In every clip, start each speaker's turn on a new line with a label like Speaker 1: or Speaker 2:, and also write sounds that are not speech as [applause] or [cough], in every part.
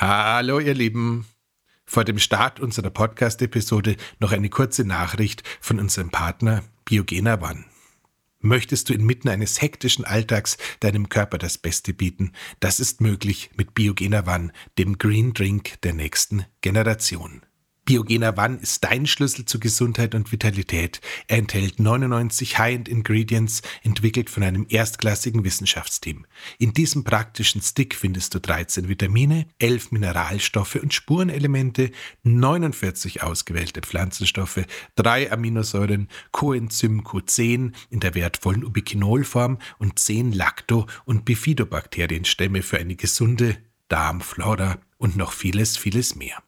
Speaker 1: Hallo ihr Lieben. Vor dem Start unserer Podcast-Episode noch eine kurze Nachricht von unserem Partner Biogena One. Möchtest du inmitten eines hektischen Alltags deinem Körper das Beste bieten? Das ist möglich mit Biogena One, dem Green Drink der nächsten Generation. Biogener One ist dein Schlüssel zu Gesundheit und Vitalität. Er enthält 99 High-End Ingredients, entwickelt von einem erstklassigen Wissenschaftsteam. In diesem praktischen Stick findest du 13 Vitamine, 11 Mineralstoffe und Spurenelemente, 49 ausgewählte Pflanzenstoffe, 3 Aminosäuren, Coenzym Q10 in der wertvollen Ubiquinolform und 10 Lacto- und Bifidobakterienstämme für eine gesunde Darmflora und noch vieles, vieles mehr.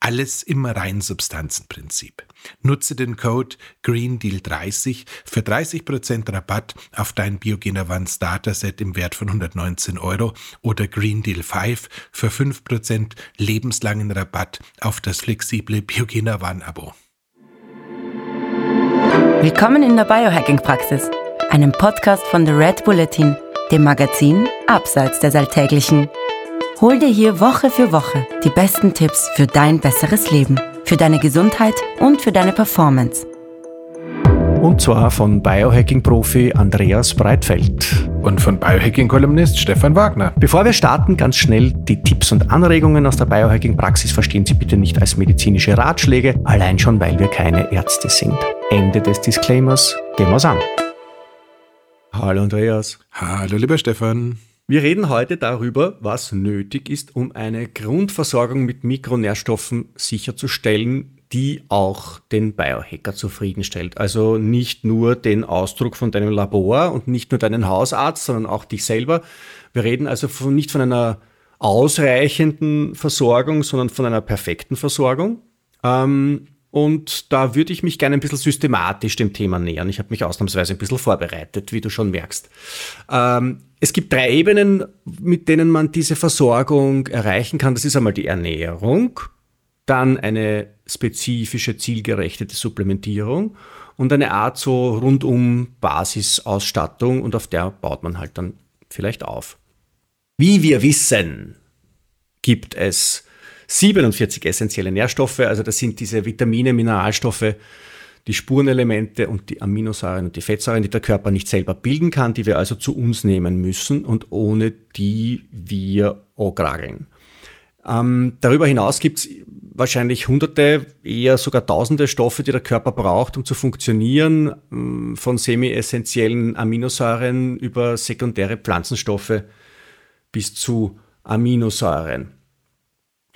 Speaker 1: Alles im Reinsubstanzenprinzip. Nutze den Code GREENDEAL30 für 30% Rabatt auf dein Biogener One Starter Set im Wert von 119 Euro oder GreenDeal 5 für 5% lebenslangen Rabatt auf das flexible Biogener One Abo.
Speaker 2: Willkommen in der Biohacking-Praxis, einem Podcast von The Red Bulletin, dem Magazin Abseits des Alltäglichen. Hol dir hier Woche für Woche die besten Tipps für dein besseres Leben, für deine Gesundheit und für deine Performance.
Speaker 3: Und zwar von Biohacking-Profi Andreas Breitfeld.
Speaker 1: Und von Biohacking-Kolumnist Stefan Wagner.
Speaker 3: Bevor wir starten, ganz schnell die Tipps und Anregungen aus der Biohacking-Praxis verstehen Sie bitte nicht als medizinische Ratschläge, allein schon, weil wir keine Ärzte sind. Ende des Disclaimers. Gehen wir's an. Hallo Andreas.
Speaker 1: Hallo lieber Stefan.
Speaker 3: Wir reden heute darüber, was nötig ist, um eine Grundversorgung mit Mikronährstoffen sicherzustellen, die auch den Biohacker zufriedenstellt. Also nicht nur den Ausdruck von deinem Labor und nicht nur deinen Hausarzt, sondern auch dich selber. Wir reden also von, nicht von einer ausreichenden Versorgung, sondern von einer perfekten Versorgung. Ähm, und da würde ich mich gerne ein bisschen systematisch dem Thema nähern. Ich habe mich ausnahmsweise ein bisschen vorbereitet, wie du schon merkst. Ähm, es gibt drei Ebenen, mit denen man diese Versorgung erreichen kann. Das ist einmal die Ernährung, dann eine spezifische, zielgerechte Supplementierung und eine Art so rundum Basisausstattung und auf der baut man halt dann vielleicht auf. Wie wir wissen, gibt es 47 essentielle Nährstoffe, also das sind diese Vitamine, Mineralstoffe, die Spurenelemente und die Aminosäuren und die Fettsäuren, die der Körper nicht selber bilden kann, die wir also zu uns nehmen müssen und ohne die wir okrageln. Ähm, darüber hinaus gibt es wahrscheinlich hunderte, eher sogar tausende Stoffe, die der Körper braucht, um zu funktionieren, ähm, von semi-essentiellen Aminosäuren über sekundäre Pflanzenstoffe bis zu Aminosäuren.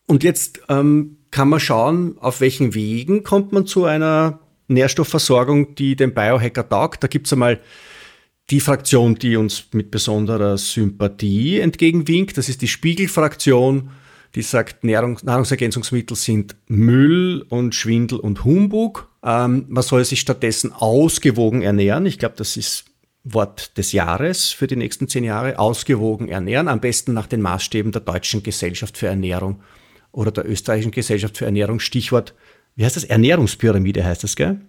Speaker 3: Und jetzt ähm, kann man schauen, auf welchen Wegen kommt man zu einer Nährstoffversorgung, die dem Biohacker taugt. Da gibt's einmal die Fraktion, die uns mit besonderer Sympathie entgegenwinkt. Das ist die Spiegelfraktion, die sagt, Nahrung, Nahrungsergänzungsmittel sind Müll und Schwindel und Humbug. Ähm, man soll sich stattdessen ausgewogen ernähren. Ich glaube, das ist Wort des Jahres für die nächsten zehn Jahre. Ausgewogen ernähren. Am besten nach den Maßstäben der Deutschen Gesellschaft für Ernährung oder der österreichischen Gesellschaft für Ernährung, Stichwort, wie heißt das? Ernährungspyramide heißt das, gell?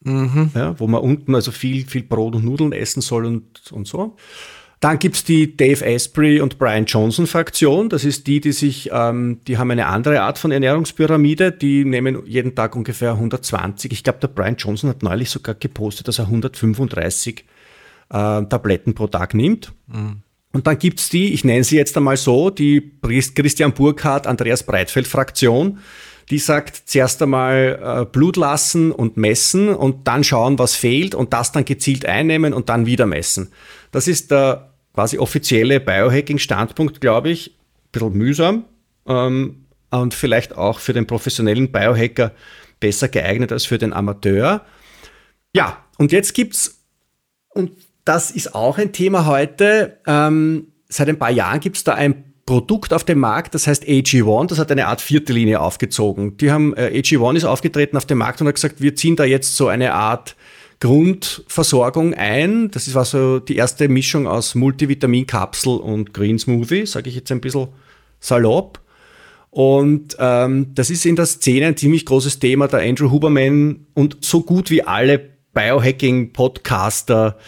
Speaker 3: Mhm. Ja, wo man unten also viel, viel Brot und Nudeln essen soll und, und so. Dann gibt's die Dave Asprey und Brian Johnson Fraktion. Das ist die, die sich, ähm, die haben eine andere Art von Ernährungspyramide. Die nehmen jeden Tag ungefähr 120. Ich glaube, der Brian Johnson hat neulich sogar gepostet, dass er 135 äh, Tabletten pro Tag nimmt. Mhm. Und dann gibt's die, ich nenne sie jetzt einmal so, die Christian Burkhardt, Andreas Breitfeld Fraktion. Die sagt zuerst einmal äh, Blut lassen und messen und dann schauen, was fehlt und das dann gezielt einnehmen und dann wieder messen. Das ist der quasi offizielle Biohacking-Standpunkt, glaube ich. Ein bisschen mühsam ähm, und vielleicht auch für den professionellen Biohacker besser geeignet als für den Amateur. Ja, und jetzt gibt's, und das ist auch ein Thema heute. Ähm, seit ein paar Jahren gibt es da ein Produkt auf dem Markt, das heißt AG1, das hat eine Art vierte Linie aufgezogen. Die haben, äh, AG1 ist aufgetreten auf dem Markt und hat gesagt, wir ziehen da jetzt so eine Art Grundversorgung ein. Das war so die erste Mischung aus Multivitaminkapsel und Green Smoothie, sage ich jetzt ein bisschen salopp. Und ähm, das ist in der Szene ein ziemlich großes Thema. Der Andrew Huberman und so gut wie alle Biohacking-Podcaster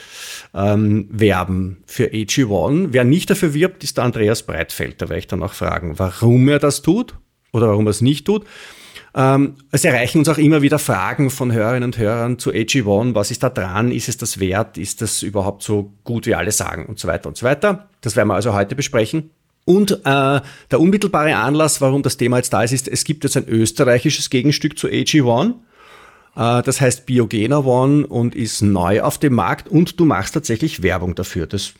Speaker 3: ähm, werben für AG1. Wer nicht dafür wirbt, ist der Andreas Breitfeld. Da werde ich dann auch fragen, warum er das tut oder warum er es nicht tut. Ähm, es erreichen uns auch immer wieder Fragen von Hörerinnen und Hörern zu AG1. Was ist da dran? Ist es das wert? Ist das überhaupt so gut, wie alle sagen? Und so weiter und so weiter. Das werden wir also heute besprechen. Und äh, der unmittelbare Anlass, warum das Thema jetzt da ist, ist, es gibt jetzt ein österreichisches Gegenstück zu AG1. Äh, das heißt Biogena One und ist neu auf dem Markt und du machst tatsächlich Werbung dafür. Das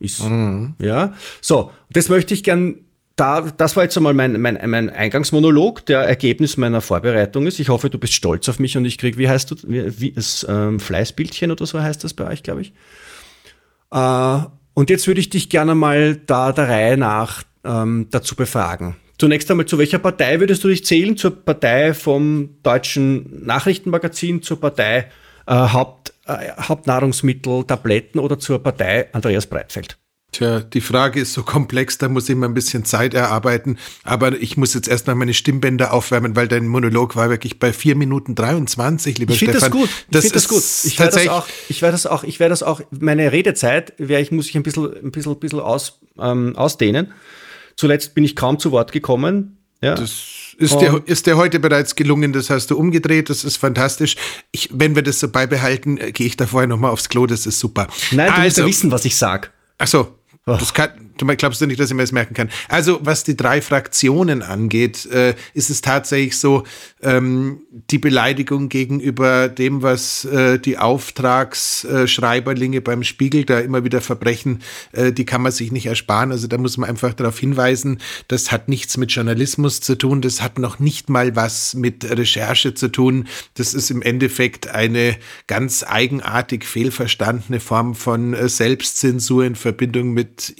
Speaker 3: ist, mhm. ja. So, das möchte ich gern da, das war jetzt einmal mein, mein, mein Eingangsmonolog, der Ergebnis meiner Vorbereitung ist. Ich hoffe, du bist stolz auf mich und ich kriege, wie heißt du, wie, wie das ähm, Fleißbildchen oder so heißt das bei euch, glaube ich. Äh, und jetzt würde ich dich gerne mal da der Reihe nach ähm, dazu befragen. Zunächst einmal, zu welcher Partei würdest du dich zählen? Zur Partei vom deutschen Nachrichtenmagazin, zur Partei äh, Haupt, äh, Hauptnahrungsmittel, Tabletten oder zur Partei Andreas Breitfeld?
Speaker 1: Tja, die Frage ist so komplex, da muss ich mal ein bisschen Zeit erarbeiten. Aber ich muss jetzt erstmal meine Stimmbänder aufwärmen, weil dein Monolog war wirklich bei vier Minuten 23, lieber
Speaker 3: ich Stefan. Das gut. Ich finde das gut. Ich werde das auch, ich werde das auch, ich werde das auch, meine Redezeit, ich, muss ich ein bisschen, ein bisschen, ein bisschen aus, ähm, ausdehnen. Zuletzt bin ich kaum zu Wort gekommen. Ja.
Speaker 1: Das ist dir, ist dir heute bereits gelungen, das hast du umgedreht, das ist fantastisch. Ich, wenn wir das so beibehalten, äh, gehe ich da vorher nochmal aufs Klo, das ist super.
Speaker 3: Nein, du also, musst ja wissen, was ich sag.
Speaker 1: Ach so, das kann, du glaubst du nicht, dass ich mir das merken kann? Also, was die drei Fraktionen angeht, äh, ist es tatsächlich so, ähm, die Beleidigung gegenüber dem, was äh, die Auftragsschreiberlinge beim Spiegel da immer wieder verbrechen, äh, die kann man sich nicht ersparen. Also da muss man einfach darauf hinweisen, das hat nichts mit Journalismus zu tun, das hat noch nicht mal was mit Recherche zu tun. Das ist im Endeffekt eine ganz eigenartig fehlverstandene Form von äh, Selbstzensur in Verbindung mit mit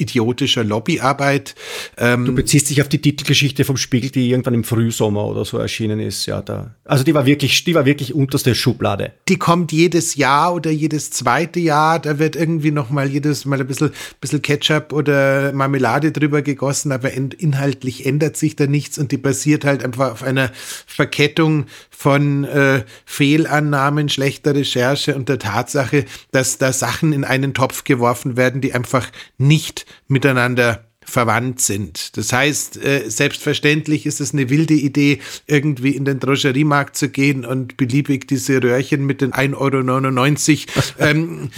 Speaker 1: idiotischer Lobbyarbeit.
Speaker 3: Ähm, du beziehst dich auf die Titelgeschichte vom Spiegel, die irgendwann im Frühsommer oder so erschienen ist, ja, da. Also die war wirklich, die war wirklich unterste Schublade.
Speaker 1: Die kommt jedes Jahr oder jedes zweite Jahr, da wird irgendwie noch mal jedes Mal ein bisschen, bisschen Ketchup oder Marmelade drüber gegossen, aber inhaltlich ändert sich da nichts und die basiert halt einfach auf einer Verkettung von äh, Fehlannahmen, schlechter Recherche und der Tatsache, dass da Sachen in einen Topf geworfen werden, die einfach nicht miteinander verwandt sind. Das heißt, äh, selbstverständlich ist es eine wilde Idee, irgendwie in den Drogeriemarkt zu gehen und beliebig diese Röhrchen mit den 1,99 Euro [laughs] ähm,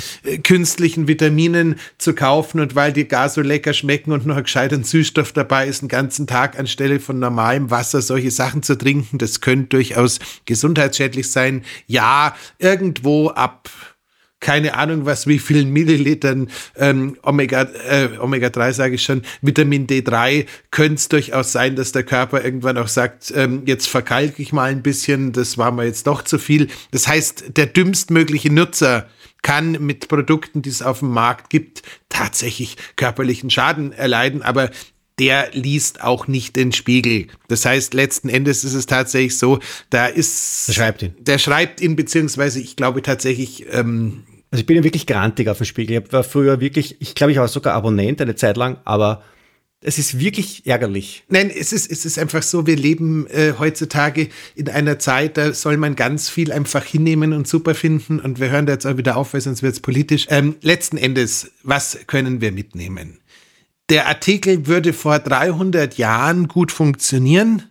Speaker 1: künstlichen Vitaminen zu kaufen und weil die gar so lecker schmecken und noch ein gescheiter Süßstoff dabei ist, einen ganzen Tag anstelle von normalem Wasser solche Sachen zu trinken, das könnte durchaus gesundheitsschädlich sein. Ja, irgendwo ab keine Ahnung was, wie vielen Millilitern ähm, Omega, äh, Omega 3 sage ich schon, Vitamin D3 könnte es durchaus sein, dass der Körper irgendwann auch sagt, ähm, jetzt verkalke ich mal ein bisschen, das war mir jetzt doch zu viel. Das heißt, der dümmstmögliche Nutzer kann mit Produkten, die es auf dem Markt gibt, tatsächlich körperlichen Schaden erleiden, aber der liest auch nicht den Spiegel. Das heißt, letzten Endes ist es tatsächlich so, da ist.
Speaker 3: Der schreibt ihn.
Speaker 1: Der schreibt ihn, beziehungsweise ich glaube tatsächlich, ähm,
Speaker 3: also ich bin ja wirklich grantig auf dem Spiegel. Ich war früher wirklich, ich glaube, ich war sogar Abonnent eine Zeit lang, aber es ist wirklich ärgerlich.
Speaker 1: Nein, es ist, es ist einfach so, wir leben äh, heutzutage in einer Zeit, da soll man ganz viel einfach hinnehmen und super finden. Und wir hören da jetzt auch wieder auf, weil sonst wird es politisch. Ähm, letzten Endes, was können wir mitnehmen? Der Artikel würde vor 300 Jahren gut funktionieren.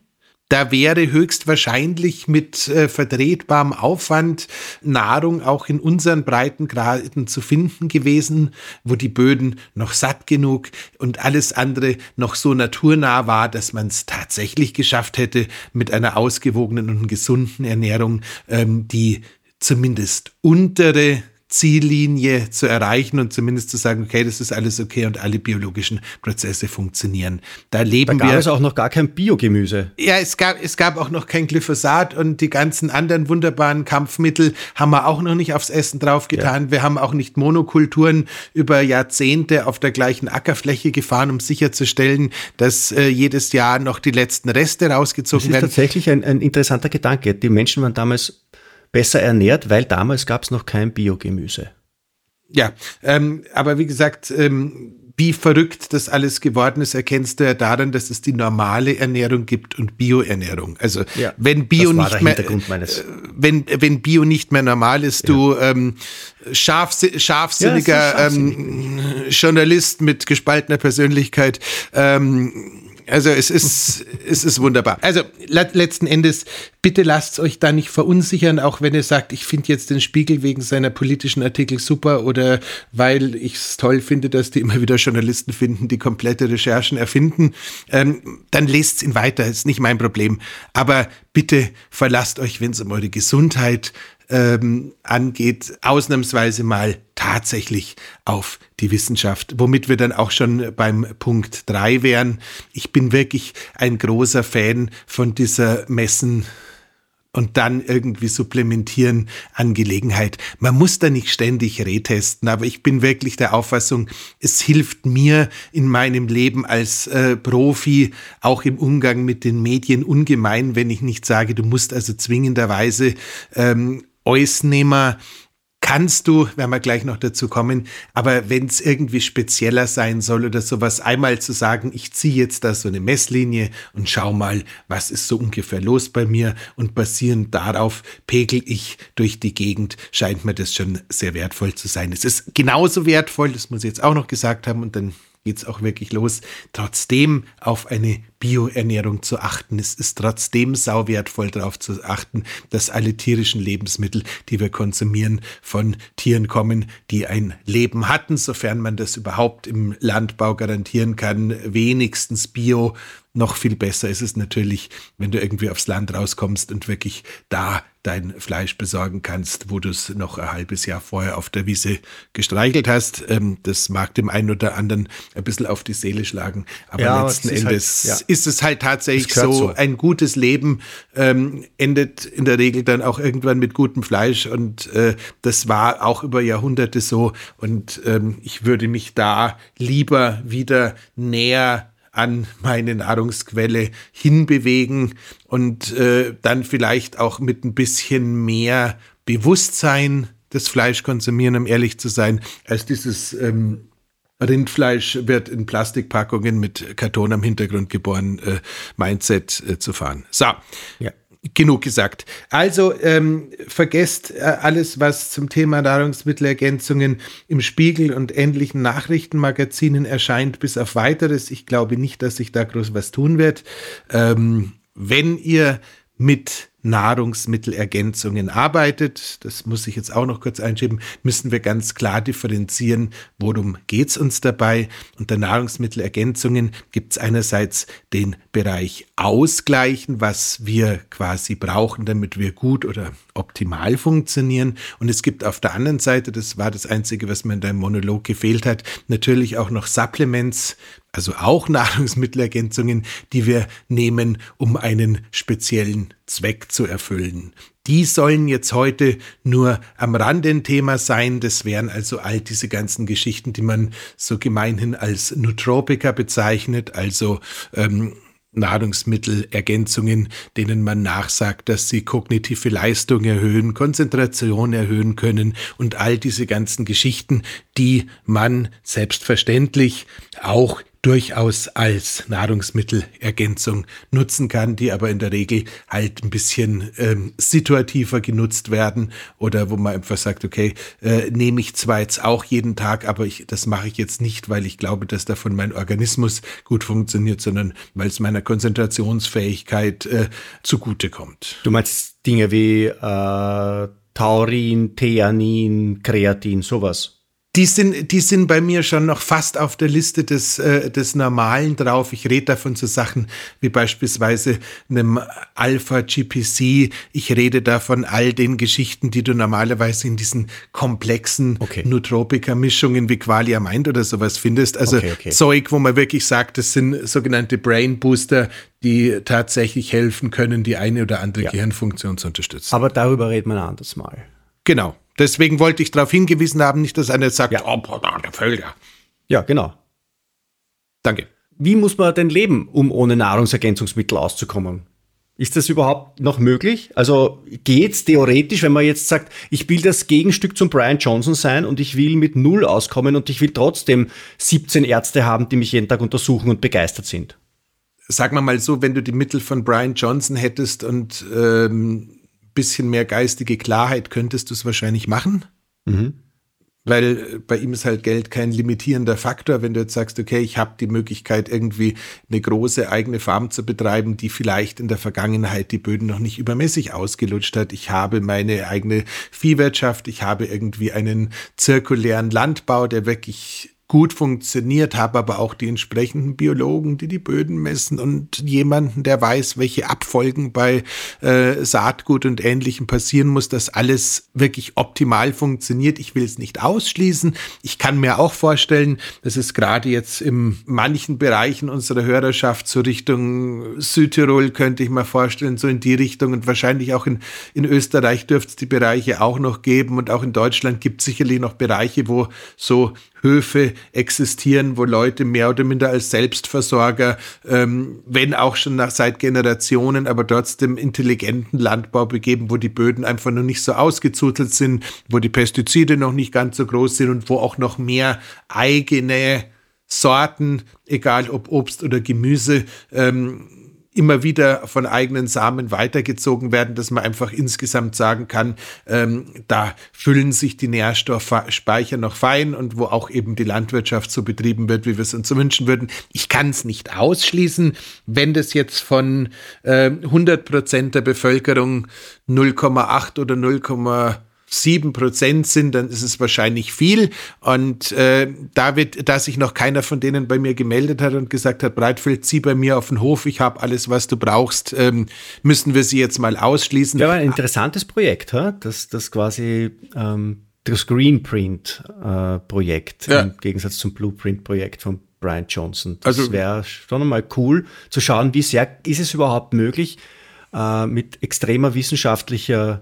Speaker 1: Da wäre höchstwahrscheinlich mit äh, vertretbarem Aufwand Nahrung auch in unseren Breitengraden zu finden gewesen, wo die Böden noch satt genug und alles andere noch so naturnah war, dass man es tatsächlich geschafft hätte, mit einer ausgewogenen und gesunden Ernährung ähm, die zumindest untere Ziellinie zu erreichen und zumindest zu sagen, okay, das ist alles okay und alle biologischen Prozesse funktionieren. Da leben
Speaker 3: da gab
Speaker 1: wir.
Speaker 3: es auch noch gar kein Biogemüse.
Speaker 1: Ja, es gab, es gab auch noch kein Glyphosat und die ganzen anderen wunderbaren Kampfmittel haben wir auch noch nicht aufs Essen draufgetan. Ja. Wir haben auch nicht Monokulturen über Jahrzehnte auf der gleichen Ackerfläche gefahren, um sicherzustellen, dass äh, jedes Jahr noch die letzten Reste rausgezogen werden.
Speaker 3: Das ist tatsächlich ein, ein interessanter Gedanke. Die Menschen waren damals besser ernährt, weil damals gab es noch kein Biogemüse.
Speaker 1: Ja, ähm, aber wie gesagt, ähm, wie verrückt das alles geworden ist, erkennst du ja daran, dass es die normale Ernährung gibt und Bioernährung. Also ja, wenn Bio nicht mehr, äh, wenn, wenn Bio nicht mehr normal ist, ja. du ähm, scharfs scharfsinniger ja, ähm, Journalist mit gespaltener Persönlichkeit, ähm, also es ist, [laughs] es ist wunderbar. Also letzten Endes, bitte lasst euch da nicht verunsichern, auch wenn ihr sagt, ich finde jetzt den Spiegel wegen seiner politischen Artikel super oder weil ich es toll finde, dass die immer wieder Journalisten finden, die komplette Recherchen erfinden. Ähm, dann lest ihn weiter, ist nicht mein Problem. Aber bitte verlasst euch, wenn es um eure Gesundheit ähm, angeht, ausnahmsweise mal tatsächlich auf die Wissenschaft, womit wir dann auch schon beim Punkt drei wären. Ich bin wirklich ein großer Fan von dieser Messen und dann irgendwie supplementieren Angelegenheit. Man muss da nicht ständig retesten, aber ich bin wirklich der Auffassung, es hilft mir in meinem Leben als äh, Profi, auch im Umgang mit den Medien ungemein, wenn ich nicht sage, du musst also zwingenderweise ähm, Ausnehmer kannst du, werden wir gleich noch dazu kommen, aber wenn es irgendwie spezieller sein soll oder sowas, einmal zu sagen, ich ziehe jetzt da so eine Messlinie und schau mal, was ist so ungefähr los bei mir und basierend darauf pegel ich durch die Gegend, scheint mir das schon sehr wertvoll zu sein. Es ist genauso wertvoll, das muss ich jetzt auch noch gesagt haben und dann geht es auch wirklich los, trotzdem auf eine Bioernährung zu achten. Es ist trotzdem sau wertvoll darauf zu achten, dass alle tierischen Lebensmittel, die wir konsumieren, von Tieren kommen, die ein Leben hatten, sofern man das überhaupt im Landbau garantieren kann, wenigstens bio. Noch viel besser ist es natürlich, wenn du irgendwie aufs Land rauskommst und wirklich da dein Fleisch besorgen kannst, wo du es noch ein halbes Jahr vorher auf der Wiese gestreichelt hast. Ähm, das mag dem einen oder anderen ein bisschen auf die Seele schlagen, aber ja, letzten halt- Endes halt, ja ist es halt tatsächlich so, so, ein gutes Leben ähm, endet in der Regel dann auch irgendwann mit gutem Fleisch und äh, das war auch über Jahrhunderte so und ähm, ich würde mich da lieber wieder näher an meine Nahrungsquelle hinbewegen und äh, dann vielleicht auch mit ein bisschen mehr Bewusstsein das Fleisch konsumieren, um ehrlich zu sein, als dieses ähm, Rindfleisch wird in Plastikpackungen mit Karton am Hintergrund geboren, äh, Mindset äh, zu fahren. So. Ja. Genug gesagt. Also ähm, vergesst äh, alles, was zum Thema Nahrungsmittelergänzungen im Spiegel und ähnlichen Nachrichtenmagazinen erscheint, bis auf weiteres. Ich glaube nicht, dass sich da groß was tun wird. Ähm, wenn ihr mit Nahrungsmittelergänzungen arbeitet, das muss ich jetzt auch noch kurz einschieben, müssen wir ganz klar differenzieren, worum geht es uns dabei. Unter Nahrungsmittelergänzungen gibt es einerseits den Bereich Ausgleichen, was wir quasi brauchen, damit wir gut oder optimal funktionieren. Und es gibt auf der anderen Seite, das war das Einzige, was mir in deinem Monolog gefehlt hat, natürlich auch noch Supplements, also auch [laughs] Nahrungsmittelergänzungen, die wir nehmen, um einen speziellen Zweck zu erfüllen. Die sollen jetzt heute nur am Rande ein Thema sein. Das wären also all diese ganzen Geschichten, die man so gemeinhin als Nutropika bezeichnet, also ähm, Nahrungsmittelergänzungen, denen man nachsagt, dass sie kognitive Leistung erhöhen, Konzentration erhöhen können und all diese ganzen Geschichten, die man selbstverständlich auch durchaus als Nahrungsmittelergänzung nutzen kann, die aber in der Regel halt ein bisschen ähm, situativer genutzt werden oder wo man einfach sagt, okay, äh, nehme ich zwar jetzt auch jeden Tag, aber ich, das mache ich jetzt nicht, weil ich glaube, dass davon mein Organismus gut funktioniert, sondern weil es meiner Konzentrationsfähigkeit äh, zugutekommt.
Speaker 3: Du meinst Dinge wie äh, Taurin, Theanin, Kreatin, sowas?
Speaker 1: Die sind, die sind bei mir schon noch fast auf der Liste des, äh, des Normalen drauf. Ich rede davon zu Sachen wie beispielsweise einem Alpha GPC. Ich rede davon all den Geschichten, die du normalerweise in diesen komplexen okay. Nootropika-Mischungen wie Qualia Mind oder sowas findest. Also okay, okay. Zeug, wo man wirklich sagt, das sind sogenannte Brain Booster, die tatsächlich helfen können, die eine oder andere ja. Gehirnfunktion zu unterstützen.
Speaker 3: Aber darüber reden wir ein anderes Mal.
Speaker 1: Genau. Deswegen wollte ich darauf hingewiesen haben, nicht, dass einer sagt, ja. oh, der Völker.
Speaker 3: Ja, genau.
Speaker 1: Danke.
Speaker 3: Wie muss man denn leben, um ohne Nahrungsergänzungsmittel auszukommen? Ist das überhaupt noch möglich? Also geht's theoretisch, wenn man jetzt sagt, ich will das Gegenstück zum Brian Johnson sein und ich will mit Null auskommen und ich will trotzdem 17 Ärzte haben, die mich jeden Tag untersuchen und begeistert sind?
Speaker 1: Sagen wir mal so, wenn du die Mittel von Brian Johnson hättest und ähm, bisschen mehr geistige Klarheit, könntest du es wahrscheinlich machen. Mhm. Weil äh, bei ihm ist halt Geld kein limitierender Faktor. Wenn du jetzt sagst, okay, ich habe die Möglichkeit, irgendwie eine große eigene Farm zu betreiben, die vielleicht in der Vergangenheit die Böden noch nicht übermäßig ausgelutscht hat. Ich habe meine eigene Viehwirtschaft, ich habe irgendwie einen zirkulären Landbau, der wirklich gut funktioniert, habe aber auch die entsprechenden Biologen, die die Böden messen und jemanden, der weiß, welche Abfolgen bei äh, Saatgut und Ähnlichem passieren muss, dass alles wirklich optimal funktioniert. Ich will es nicht ausschließen. Ich kann mir auch vorstellen, dass es gerade jetzt in manchen Bereichen unserer Hörerschaft so Richtung Südtirol könnte ich mir vorstellen, so in die Richtung und wahrscheinlich auch in, in Österreich dürfte es die Bereiche auch noch geben und auch in Deutschland gibt es sicherlich noch Bereiche, wo so Höfe existieren, wo Leute mehr oder minder als Selbstversorger, ähm, wenn auch schon nach, seit Generationen, aber trotzdem intelligenten Landbau begeben, wo die Böden einfach noch nicht so ausgezutelt sind, wo die Pestizide noch nicht ganz so groß sind und wo auch noch mehr eigene Sorten, egal ob Obst oder Gemüse, ähm, immer wieder von eigenen Samen weitergezogen werden, dass man einfach insgesamt sagen kann, ähm, da füllen sich die Nährstoffspeicher noch fein und wo auch eben die Landwirtschaft so betrieben wird, wie wir es uns wünschen würden. Ich kann es nicht ausschließen, wenn das jetzt von äh, 100 Prozent der Bevölkerung 0,8 oder 0, sieben Prozent sind, dann ist es wahrscheinlich viel. Und äh, da wird, da sich noch keiner von denen bei mir gemeldet hat und gesagt hat, Breitfeld, zieh bei mir auf den Hof, ich habe alles, was du brauchst, ähm, müssen wir sie jetzt mal ausschließen.
Speaker 3: Ja, ein interessantes Projekt, ha? das, das quasi ähm, das Greenprint-Projekt äh, ja. im Gegensatz zum Blueprint-Projekt von Brian Johnson. Das also, wäre schon mal cool zu schauen, wie sehr ist es überhaupt möglich, äh, mit extremer wissenschaftlicher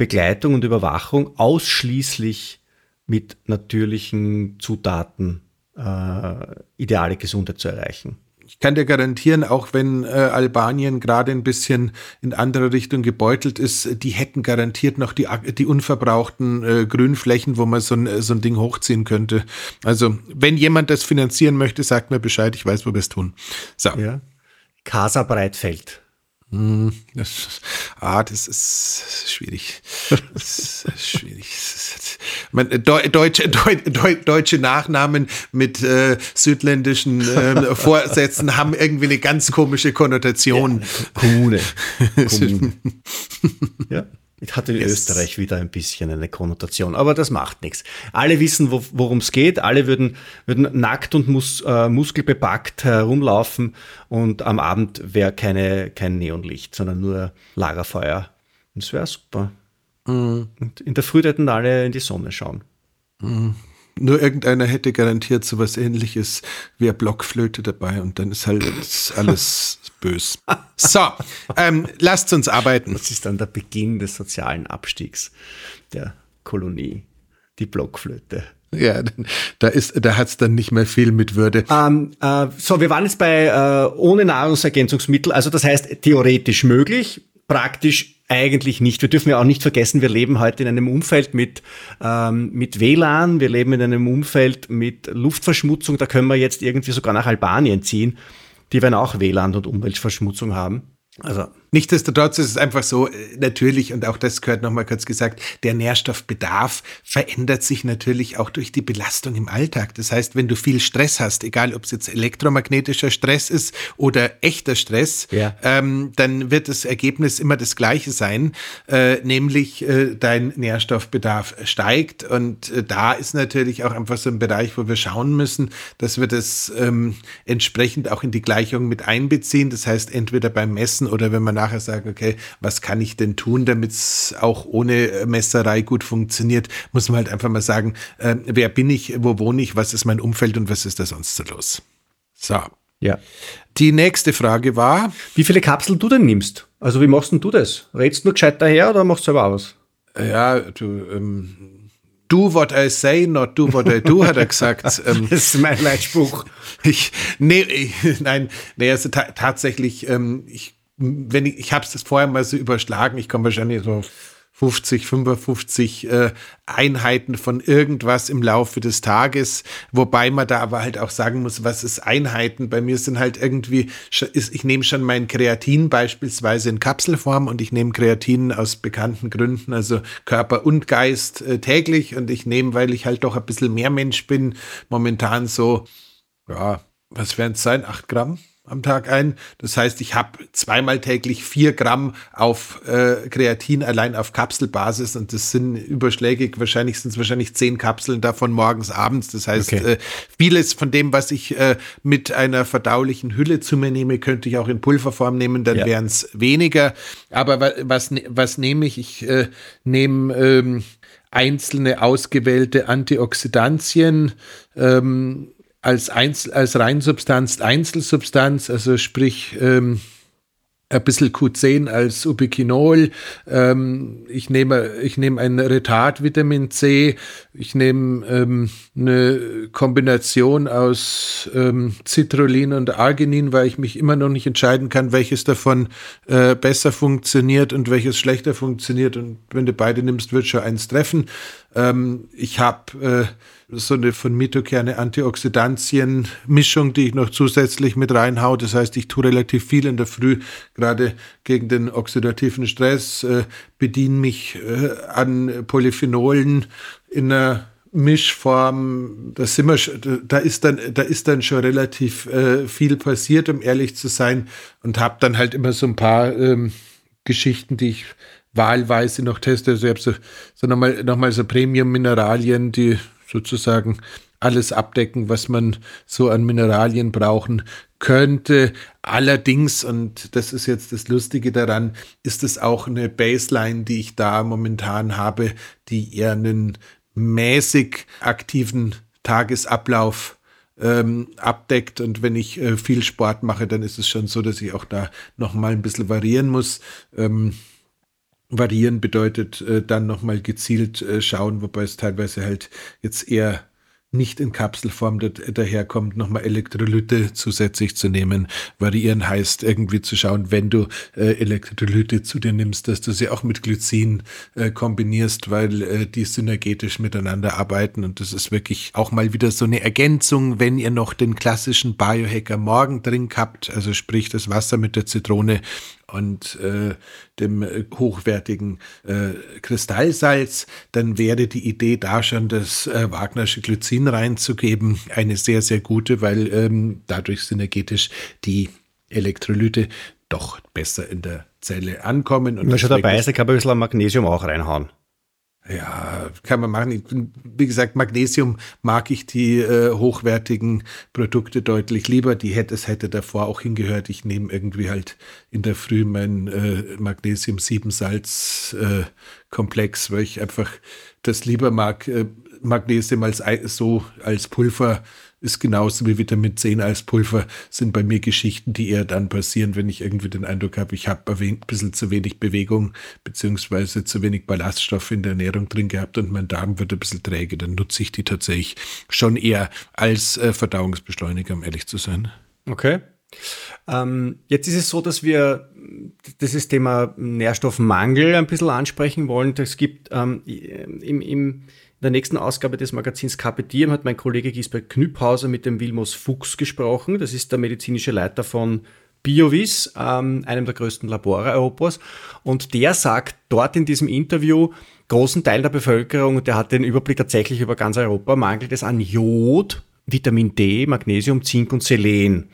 Speaker 3: Begleitung und Überwachung ausschließlich mit natürlichen Zutaten äh, ideale Gesundheit zu erreichen.
Speaker 1: Ich kann dir garantieren, auch wenn äh, Albanien gerade ein bisschen in andere Richtung gebeutelt ist, die hätten garantiert noch die, die unverbrauchten äh, Grünflächen, wo man so ein, so ein Ding hochziehen könnte. Also, wenn jemand das finanzieren möchte, sagt mir Bescheid, ich weiß, wo wir es tun.
Speaker 3: So. Ja. Casa Breitfeld.
Speaker 1: Hm, das, ah, das ist schwierig. Das ist schwierig. Man, deutsche, deutsche Nachnamen mit äh, südländischen äh, Vorsätzen haben irgendwie eine ganz komische Konnotation. Ja,
Speaker 3: Kommune. [laughs] Kommune. ja. Hat in yes. Österreich wieder ein bisschen eine Konnotation, aber das macht nichts. Alle wissen, wo, worum es geht. Alle würden, würden nackt und mus, äh, muskelbepackt herumlaufen und am Abend wäre keine, kein Neonlicht, sondern nur Lagerfeuer. Und es wäre super. Mhm. Und in der Früh hätten alle in die Sonne schauen.
Speaker 1: Mhm. Nur irgendeiner hätte garantiert so was ähnliches wie eine Blockflöte dabei und dann ist halt [laughs] alles bös. So, ähm, lasst uns arbeiten.
Speaker 3: Das ist dann der Beginn des sozialen Abstiegs der Kolonie, die Blockflöte.
Speaker 1: Ja, da ist, da hat's dann nicht mehr viel mit Würde.
Speaker 3: Ähm, äh, so, wir waren jetzt bei äh, ohne Nahrungsergänzungsmittel, also das heißt theoretisch möglich, praktisch eigentlich nicht. Wir dürfen ja auch nicht vergessen, wir leben heute in einem Umfeld mit, ähm, mit WLAN, wir leben in einem Umfeld mit Luftverschmutzung, da können wir jetzt irgendwie sogar nach Albanien ziehen. Die werden auch WLAN und Umweltverschmutzung haben.
Speaker 1: Also Nichtsdestotrotz ist es einfach so, äh, natürlich, und auch das gehört nochmal kurz gesagt, der Nährstoffbedarf verändert sich natürlich auch durch die Belastung im Alltag. Das heißt, wenn du viel Stress hast, egal ob es jetzt elektromagnetischer Stress ist oder echter Stress, ja. ähm, dann wird das Ergebnis immer das gleiche sein, äh, nämlich äh, dein Nährstoffbedarf steigt. Und äh, da ist natürlich auch einfach so ein Bereich, wo wir schauen müssen, dass wir das ähm, entsprechend auch in die Gleichung mit einbeziehen. Das heißt, entweder beim Messen oder wenn man nachher sagen, okay, was kann ich denn tun, damit es auch ohne Messerei gut funktioniert, muss man halt einfach mal sagen, äh, wer bin ich, wo wohne ich, was ist mein Umfeld und was ist da sonst so los. So.
Speaker 3: Ja.
Speaker 1: Die nächste Frage war.
Speaker 3: Wie viele Kapseln du denn nimmst? Also wie machst denn du das? Redst du nur gescheit daher oder machst du selber aus?
Speaker 1: Ja, du, ähm, do what I say, not do what I do, hat er gesagt. [laughs]
Speaker 3: Das ist mein Leitspruch.
Speaker 1: Ich, nee, ich, nein, nee, also ta tatsächlich, ähm, ich wenn ich, ich habe es vorher mal so überschlagen, ich komme wahrscheinlich so 50, 55 äh, Einheiten von irgendwas im Laufe des Tages, wobei man da aber halt auch sagen muss, was ist Einheiten? Bei mir sind halt irgendwie, ich nehme schon mein Kreatin beispielsweise in Kapselform und ich nehme Kreatin aus bekannten Gründen, also Körper und Geist äh, täglich und ich nehme, weil ich halt doch ein bisschen mehr Mensch bin, momentan so, ja, was werden es sein, acht Gramm? Am Tag ein. Das heißt, ich habe zweimal täglich vier Gramm auf äh, Kreatin allein auf Kapselbasis und das sind überschlägig, wahrscheinlich sind es wahrscheinlich zehn Kapseln davon morgens, abends. Das heißt, okay. äh, vieles von dem, was ich äh, mit einer verdaulichen Hülle zu mir nehme, könnte ich auch in Pulverform nehmen, dann ja. wären es weniger. Aber was, was nehme ich? Ich äh, nehme ähm, einzelne ausgewählte Antioxidantien, ähm, als, Einzel, als Reinsubstanz Einzelsubstanz, also sprich ähm, ein bisschen Q10 als Ubiquinol. Ähm, ich nehme, ich nehme ein Retard Vitamin C. Ich nehme ähm, eine Kombination aus ähm, Citrullin und Arginin, weil ich mich immer noch nicht entscheiden kann, welches davon äh, besser funktioniert und welches schlechter funktioniert. Und wenn du beide nimmst, wird schon eins treffen. Ähm, ich habe äh, so eine von Mitokerne Antioxidantien-Mischung, die ich noch zusätzlich mit reinhau. Das heißt, ich tue relativ viel in der Früh, gerade gegen den oxidativen Stress, äh, bediene mich äh, an Polyphenolen in einer Mischform, da sind wir, da ist dann, da ist dann schon relativ äh, viel passiert, um ehrlich zu sein, und habe dann halt immer so ein paar ähm, Geschichten, die ich wahlweise noch teste. Also ich habe so, so nochmal noch mal so Premium-Mineralien, die sozusagen alles abdecken, was man so an Mineralien brauchen könnte. Allerdings, und das ist jetzt das Lustige daran, ist es auch eine Baseline, die ich da momentan habe, die eher einen mäßig aktiven Tagesablauf ähm, abdeckt. Und wenn ich äh, viel Sport mache, dann ist es schon so, dass ich auch da nochmal ein bisschen variieren muss. Ähm, variieren bedeutet äh, dann nochmal gezielt äh, schauen, wobei es teilweise halt jetzt eher nicht in Kapselform daherkommt, nochmal Elektrolyte zusätzlich zu nehmen. Variieren heißt irgendwie zu schauen, wenn du äh, Elektrolyte zu dir nimmst, dass du sie auch mit Glycin äh, kombinierst, weil äh, die synergetisch miteinander arbeiten. Und das ist wirklich auch mal wieder so eine Ergänzung, wenn ihr noch den klassischen Biohacker Morgendrink habt, also sprich das Wasser mit der Zitrone und äh, dem äh, hochwertigen äh, Kristallsalz, dann wäre die Idee da schon, das äh, Wagnersche Glycin reinzugeben, eine sehr, sehr gute, weil ähm, dadurch synergetisch die Elektrolyte doch besser in der Zelle ankommen.
Speaker 3: Und Wenn man schon dabei ist, kann man ein bisschen Magnesium auch reinhauen.
Speaker 1: Ja, kann man machen. Wie gesagt, Magnesium mag ich die äh, hochwertigen Produkte deutlich lieber. Die hätte es hätte davor auch hingehört. Ich nehme irgendwie halt in der Früh mein äh, Magnesium 7 Salz äh, Komplex, weil ich einfach das lieber mag. Äh, Magnesium als so als Pulver ist genauso wie Vitamin 10 als Pulver, sind bei mir Geschichten, die eher dann passieren, wenn ich irgendwie den Eindruck habe, ich habe ein bisschen zu wenig Bewegung beziehungsweise zu wenig Ballaststoffe in der Ernährung drin gehabt und mein Darm wird ein bisschen träge. Dann nutze ich die tatsächlich schon eher als äh, Verdauungsbeschleuniger, um ehrlich zu sein.
Speaker 3: Okay. Ähm, jetzt ist es so, dass wir dieses Thema Nährstoffmangel ein bisschen ansprechen wollen. Es gibt ähm, im, im in der nächsten Ausgabe des Magazins Carpe Diem hat mein Kollege Gisbert Knüpphauser mit dem Wilmos Fuchs gesprochen. Das ist der medizinische Leiter von Biovis, ähm, einem der größten Labore Europas. Und der sagt dort in diesem Interview, großen Teil der Bevölkerung, der hat den Überblick tatsächlich über ganz Europa, mangelt es an Jod, Vitamin D, Magnesium, Zink und Selen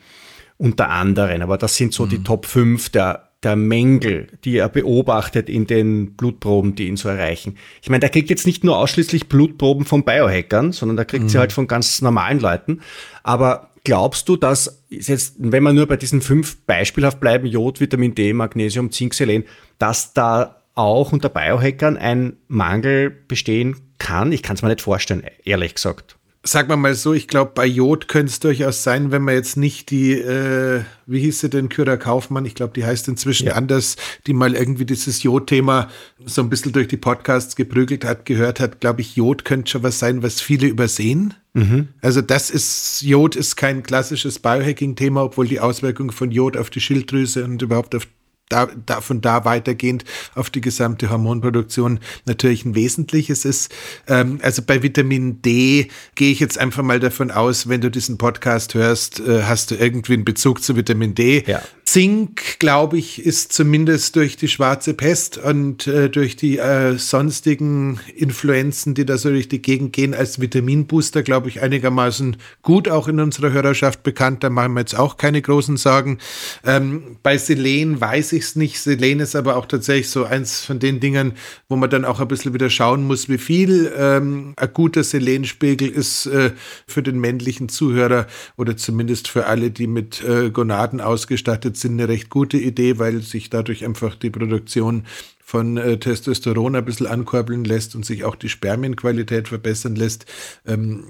Speaker 3: unter anderem. Aber das sind so mhm. die Top 5 der der Mängel, die er beobachtet in den Blutproben, die ihn so erreichen. Ich meine, der kriegt jetzt nicht nur ausschließlich Blutproben von Biohackern, sondern der kriegt mhm. sie halt von ganz normalen Leuten. Aber glaubst du, dass jetzt, wenn wir nur bei diesen fünf beispielhaft bleiben, Jod, Vitamin D, Magnesium, Zink, Selen, dass da auch unter Biohackern ein Mangel bestehen kann? Ich kann es mir nicht vorstellen, ehrlich gesagt
Speaker 1: sagen wir mal so, ich glaube, bei Jod könnte es durchaus sein, wenn man jetzt nicht die, äh, wie hieß sie denn, Kyra Kaufmann, ich glaube, die heißt inzwischen ja. anders, die mal irgendwie dieses Jod-Thema so ein bisschen durch die Podcasts geprügelt hat, gehört hat, glaube ich, Jod könnte schon was sein, was viele übersehen. Mhm. Also das ist, Jod ist kein klassisches Biohacking-Thema, obwohl die Auswirkungen von Jod auf die Schilddrüse und überhaupt auf da, da, von da weitergehend auf die gesamte Hormonproduktion natürlich ein wesentliches ist. Ähm, also bei Vitamin D gehe ich jetzt einfach mal davon aus, wenn du diesen Podcast hörst, äh, hast du irgendwie einen Bezug zu Vitamin D. Ja. Zink, glaube ich, ist zumindest durch die schwarze Pest und äh, durch die äh, sonstigen Influenzen, die da so durch die Gegend gehen, als Vitaminbooster, glaube ich, einigermaßen gut auch in unserer Hörerschaft bekannt. Da machen wir jetzt auch keine großen Sorgen. Ähm, bei Selen weiß ich es nicht. Selen ist aber auch tatsächlich so eins von den Dingen, wo man dann auch ein bisschen wieder schauen muss, wie viel ähm, ein guter Selenspiegel ist äh, für den männlichen Zuhörer oder zumindest für alle, die mit äh, Gonaden ausgestattet sind, eine recht gute Idee, weil sich dadurch einfach die Produktion von äh, Testosteron ein bisschen ankurbeln lässt und sich auch die Spermienqualität verbessern lässt. Ähm,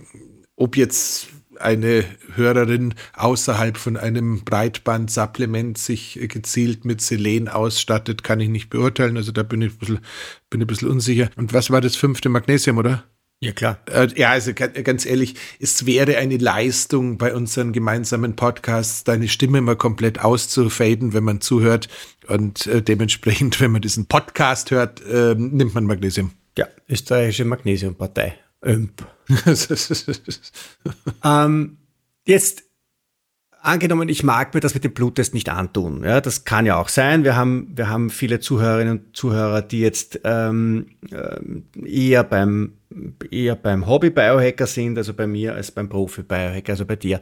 Speaker 1: ob jetzt eine Hörerin außerhalb von einem Breitband-Supplement sich gezielt mit Selen ausstattet, kann ich nicht beurteilen. Also da bin ich ein bisschen, bin ein bisschen unsicher. Und was war das fünfte Magnesium, oder?
Speaker 3: Ja, klar.
Speaker 1: Äh, ja, also ganz ehrlich, es wäre eine Leistung bei unseren gemeinsamen Podcasts, deine Stimme mal komplett auszufaden, wenn man zuhört. Und äh, dementsprechend, [laughs] wenn man diesen Podcast hört, äh, nimmt man Magnesium.
Speaker 3: Ja, österreichische Magnesiumpartei. ÖMP. [laughs] ähm, jetzt angenommen, ich mag mir das mit dem Bluttest nicht antun. Ja, das kann ja auch sein. Wir haben, wir haben viele Zuhörerinnen und Zuhörer, die jetzt ähm, äh, eher beim eher beim Hobby-Biohacker sind, also bei mir, als beim Profi-Biohacker, also bei dir.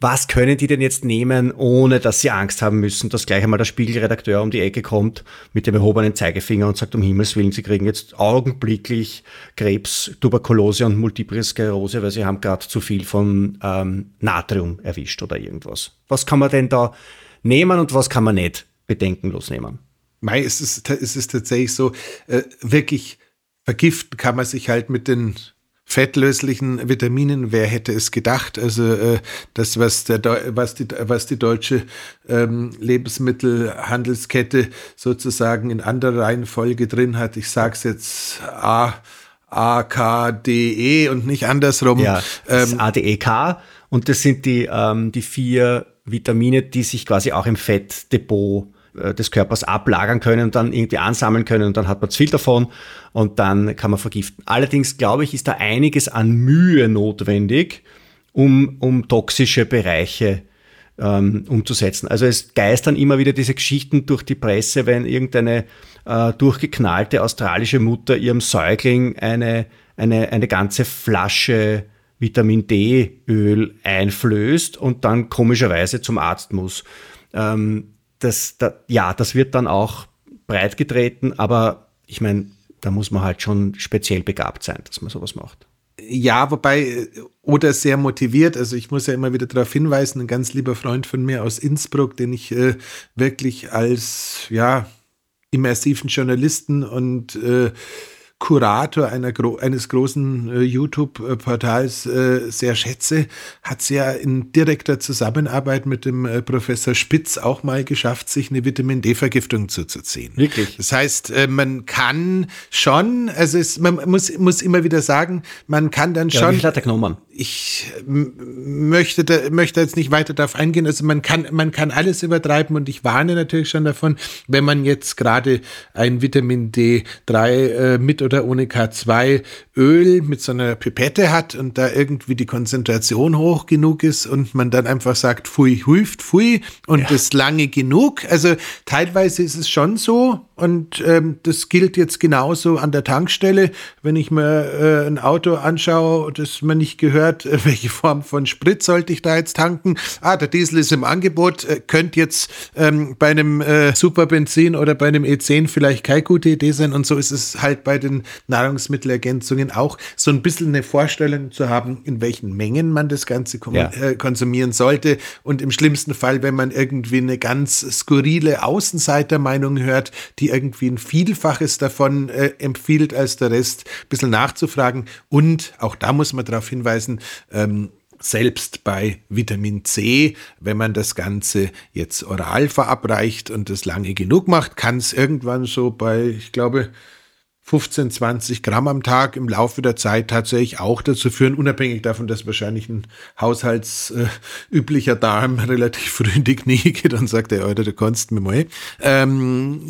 Speaker 3: Was können die denn jetzt nehmen, ohne dass sie Angst haben müssen, dass gleich einmal der Spiegelredakteur um die Ecke kommt mit dem erhobenen Zeigefinger und sagt, um Himmels Willen, sie kriegen jetzt augenblicklich Krebs, Tuberkulose und Multiple Sklerose, weil sie haben gerade zu viel von ähm, Natrium erwischt oder irgendwas. Was kann man denn da nehmen und was kann man nicht bedenkenlos nehmen?
Speaker 1: Mei, es ist, es ist tatsächlich so, äh, wirklich vergiften kann man sich halt mit den fettlöslichen Vitaminen. Wer hätte es gedacht? Also äh, das, was, der, was, die, was die deutsche ähm, Lebensmittelhandelskette sozusagen in anderer Reihenfolge drin hat. Ich sage es jetzt A, A, K, D, E und nicht andersrum.
Speaker 3: Ja, das ähm, A, D, E, K. Und das sind die, ähm, die vier Vitamine, die sich quasi auch im Fettdepot des Körpers ablagern können und dann irgendwie ansammeln können und dann hat man zu viel davon und dann kann man vergiften. Allerdings glaube ich, ist da einiges an Mühe notwendig, um, um toxische Bereiche ähm, umzusetzen. Also es geistern immer wieder diese Geschichten durch die Presse, wenn irgendeine äh, durchgeknallte australische Mutter ihrem Säugling eine, eine, eine ganze Flasche Vitamin D-Öl einflößt und dann komischerweise zum Arzt muss. Ähm, das, da, ja, das wird dann auch breit getreten, aber ich meine, da muss man halt schon speziell begabt sein, dass man sowas macht.
Speaker 1: Ja, wobei, oder sehr motiviert. Also ich muss ja immer wieder darauf hinweisen, ein ganz lieber Freund von mir aus Innsbruck, den ich äh, wirklich als, ja, immersiven Journalisten und äh, Kurator einer, eines großen äh, YouTube-Portals äh, sehr schätze, hat es ja in direkter Zusammenarbeit mit dem äh, Professor Spitz auch mal geschafft, sich eine Vitamin D-Vergiftung zuzuziehen.
Speaker 3: Wirklich?
Speaker 1: Das heißt, äh, man kann schon, also es, man muss, muss immer wieder sagen, man kann dann ja, schon. Wie Ich möchte, da, möchte jetzt nicht weiter darauf eingehen. Also man kann, man kann alles übertreiben und ich warne natürlich schon davon, wenn man jetzt gerade ein Vitamin D3 äh, mit oder ohne K2 Öl mit so einer Pipette hat und da irgendwie die Konzentration hoch genug ist und man dann einfach sagt, pfui, huift, pfui und ja. das lange genug. Also teilweise ist es schon so und ähm, das gilt jetzt genauso an der Tankstelle. Wenn ich mir äh, ein Auto anschaue, das man nicht gehört, äh, welche Form von Sprit sollte ich da jetzt tanken? Ah, der Diesel ist im Angebot, äh, könnte jetzt ähm, bei einem äh, Superbenzin oder bei einem E10 vielleicht keine gute Idee sein und so ist es halt bei den Nahrungsmittelergänzungen auch so ein bisschen eine Vorstellung zu haben, in welchen Mengen man das Ganze ja. äh, konsumieren sollte. Und im schlimmsten Fall, wenn man irgendwie eine ganz skurrile Außenseitermeinung hört, die irgendwie ein Vielfaches davon äh, empfiehlt als der Rest, ein bisschen nachzufragen. Und auch da muss man darauf hinweisen, ähm, selbst bei Vitamin C, wenn man das Ganze jetzt oral verabreicht und das lange genug macht, kann es irgendwann so bei, ich glaube, 15, 20 Gramm am Tag im Laufe der Zeit tatsächlich auch dazu führen, unabhängig davon, dass wahrscheinlich ein haushaltsüblicher äh, Darm [laughs] relativ früh in die Knie geht und sagt, ey, Alter, du kannst mir mal. Ähm,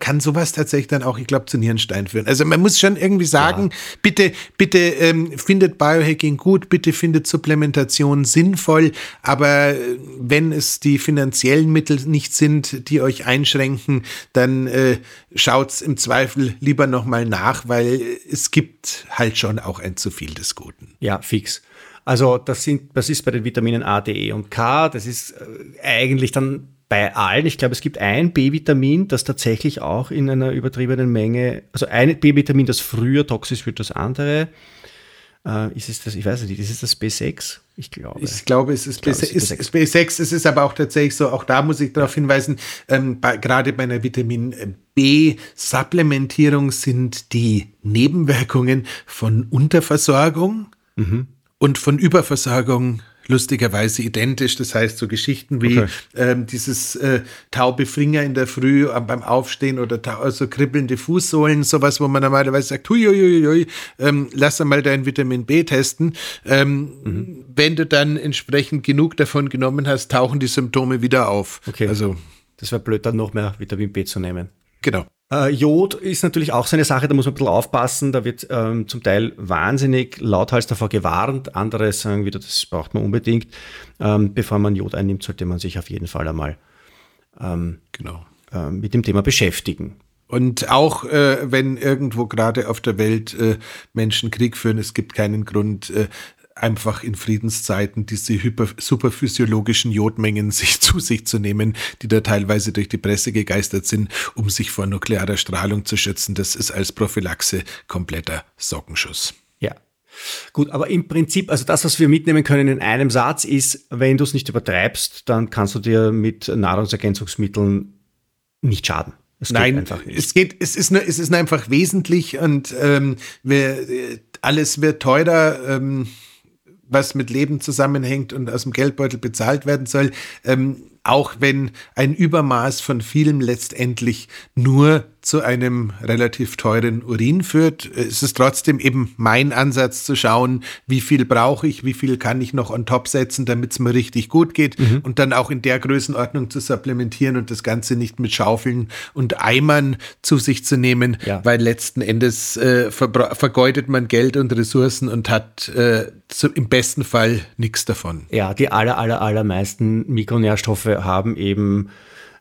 Speaker 1: kann sowas tatsächlich dann auch, ich glaube, zu Nierenstein führen. Also man muss schon irgendwie sagen, ja. bitte, bitte ähm, findet Biohacking gut, bitte findet Supplementation sinnvoll, aber äh, wenn es die finanziellen Mittel nicht sind, die euch einschränken, dann äh, schaut's im Zweifel lieber noch mal nach, weil es gibt halt schon auch ein zu viel des Guten.
Speaker 3: Ja, fix. Also das sind, das ist bei den Vitaminen A, D, E und K. Das ist äh, eigentlich dann bei allen. Ich glaube, es gibt ein B-Vitamin, das tatsächlich auch in einer übertriebenen Menge, also ein B-Vitamin, das früher toxisch wird als andere. Äh, ist es das, ich weiß nicht, ist es das B6?
Speaker 1: Ich glaube. Ich glaube, es ist, glaube, B6, es ist B6. Es ist aber auch tatsächlich so, auch da muss ich darauf hinweisen, ähm, bei, gerade bei einer Vitamin B-Supplementierung sind die Nebenwirkungen von Unterversorgung mhm. und von Überversorgung lustigerweise identisch. Das heißt, so Geschichten wie okay. ähm, dieses äh, taube Finger in der Früh äh, beim Aufstehen oder so also kribbelnde Fußsohlen, sowas, wo man normalerweise sagt, hui, hui, hui, ähm, lass mal dein Vitamin B testen. Ähm, mhm. Wenn du dann entsprechend genug davon genommen hast, tauchen die Symptome wieder auf.
Speaker 3: Okay. Also, das wäre blöd, dann noch mehr Vitamin B zu nehmen.
Speaker 1: Genau.
Speaker 3: Äh, Jod ist natürlich auch so eine Sache, da muss man ein bisschen aufpassen. Da wird ähm, zum Teil wahnsinnig lauthals davor gewarnt. Andere sagen wieder, das braucht man unbedingt. Ähm, bevor man Jod einnimmt, sollte man sich auf jeden Fall einmal ähm, genau. äh, mit dem Thema beschäftigen.
Speaker 1: Und auch äh, wenn irgendwo gerade auf der Welt äh, Menschen Krieg führen, es gibt keinen Grund, äh, einfach in Friedenszeiten diese superphysiologischen Jodmengen [laughs] sich zu sich zu nehmen, die da teilweise durch die Presse gegeistert sind, um sich vor nuklearer Strahlung zu schützen. Das ist als Prophylaxe kompletter Sockenschuss.
Speaker 3: Ja. Gut, aber im Prinzip, also das, was wir mitnehmen können in einem Satz, ist, wenn du es nicht übertreibst, dann kannst du dir mit Nahrungsergänzungsmitteln nicht schaden.
Speaker 1: Es Nein, es geht, es ist, es ist einfach wesentlich und ähm, wir, alles wird teurer. Ähm, was mit Leben zusammenhängt und aus dem Geldbeutel bezahlt werden soll, ähm, auch wenn ein Übermaß von vielem letztendlich nur zu einem relativ teuren Urin führt, ist es trotzdem eben mein Ansatz zu schauen, wie viel brauche ich, wie viel kann ich noch on top setzen, damit es mir richtig gut geht mhm. und dann auch in der Größenordnung zu supplementieren und das Ganze nicht mit Schaufeln und Eimern zu sich zu nehmen, ja. weil letzten Endes äh, vergeudet man Geld und Ressourcen und hat äh, im besten Fall nichts davon.
Speaker 3: Ja, die aller, aller, allermeisten Mikronährstoffe haben eben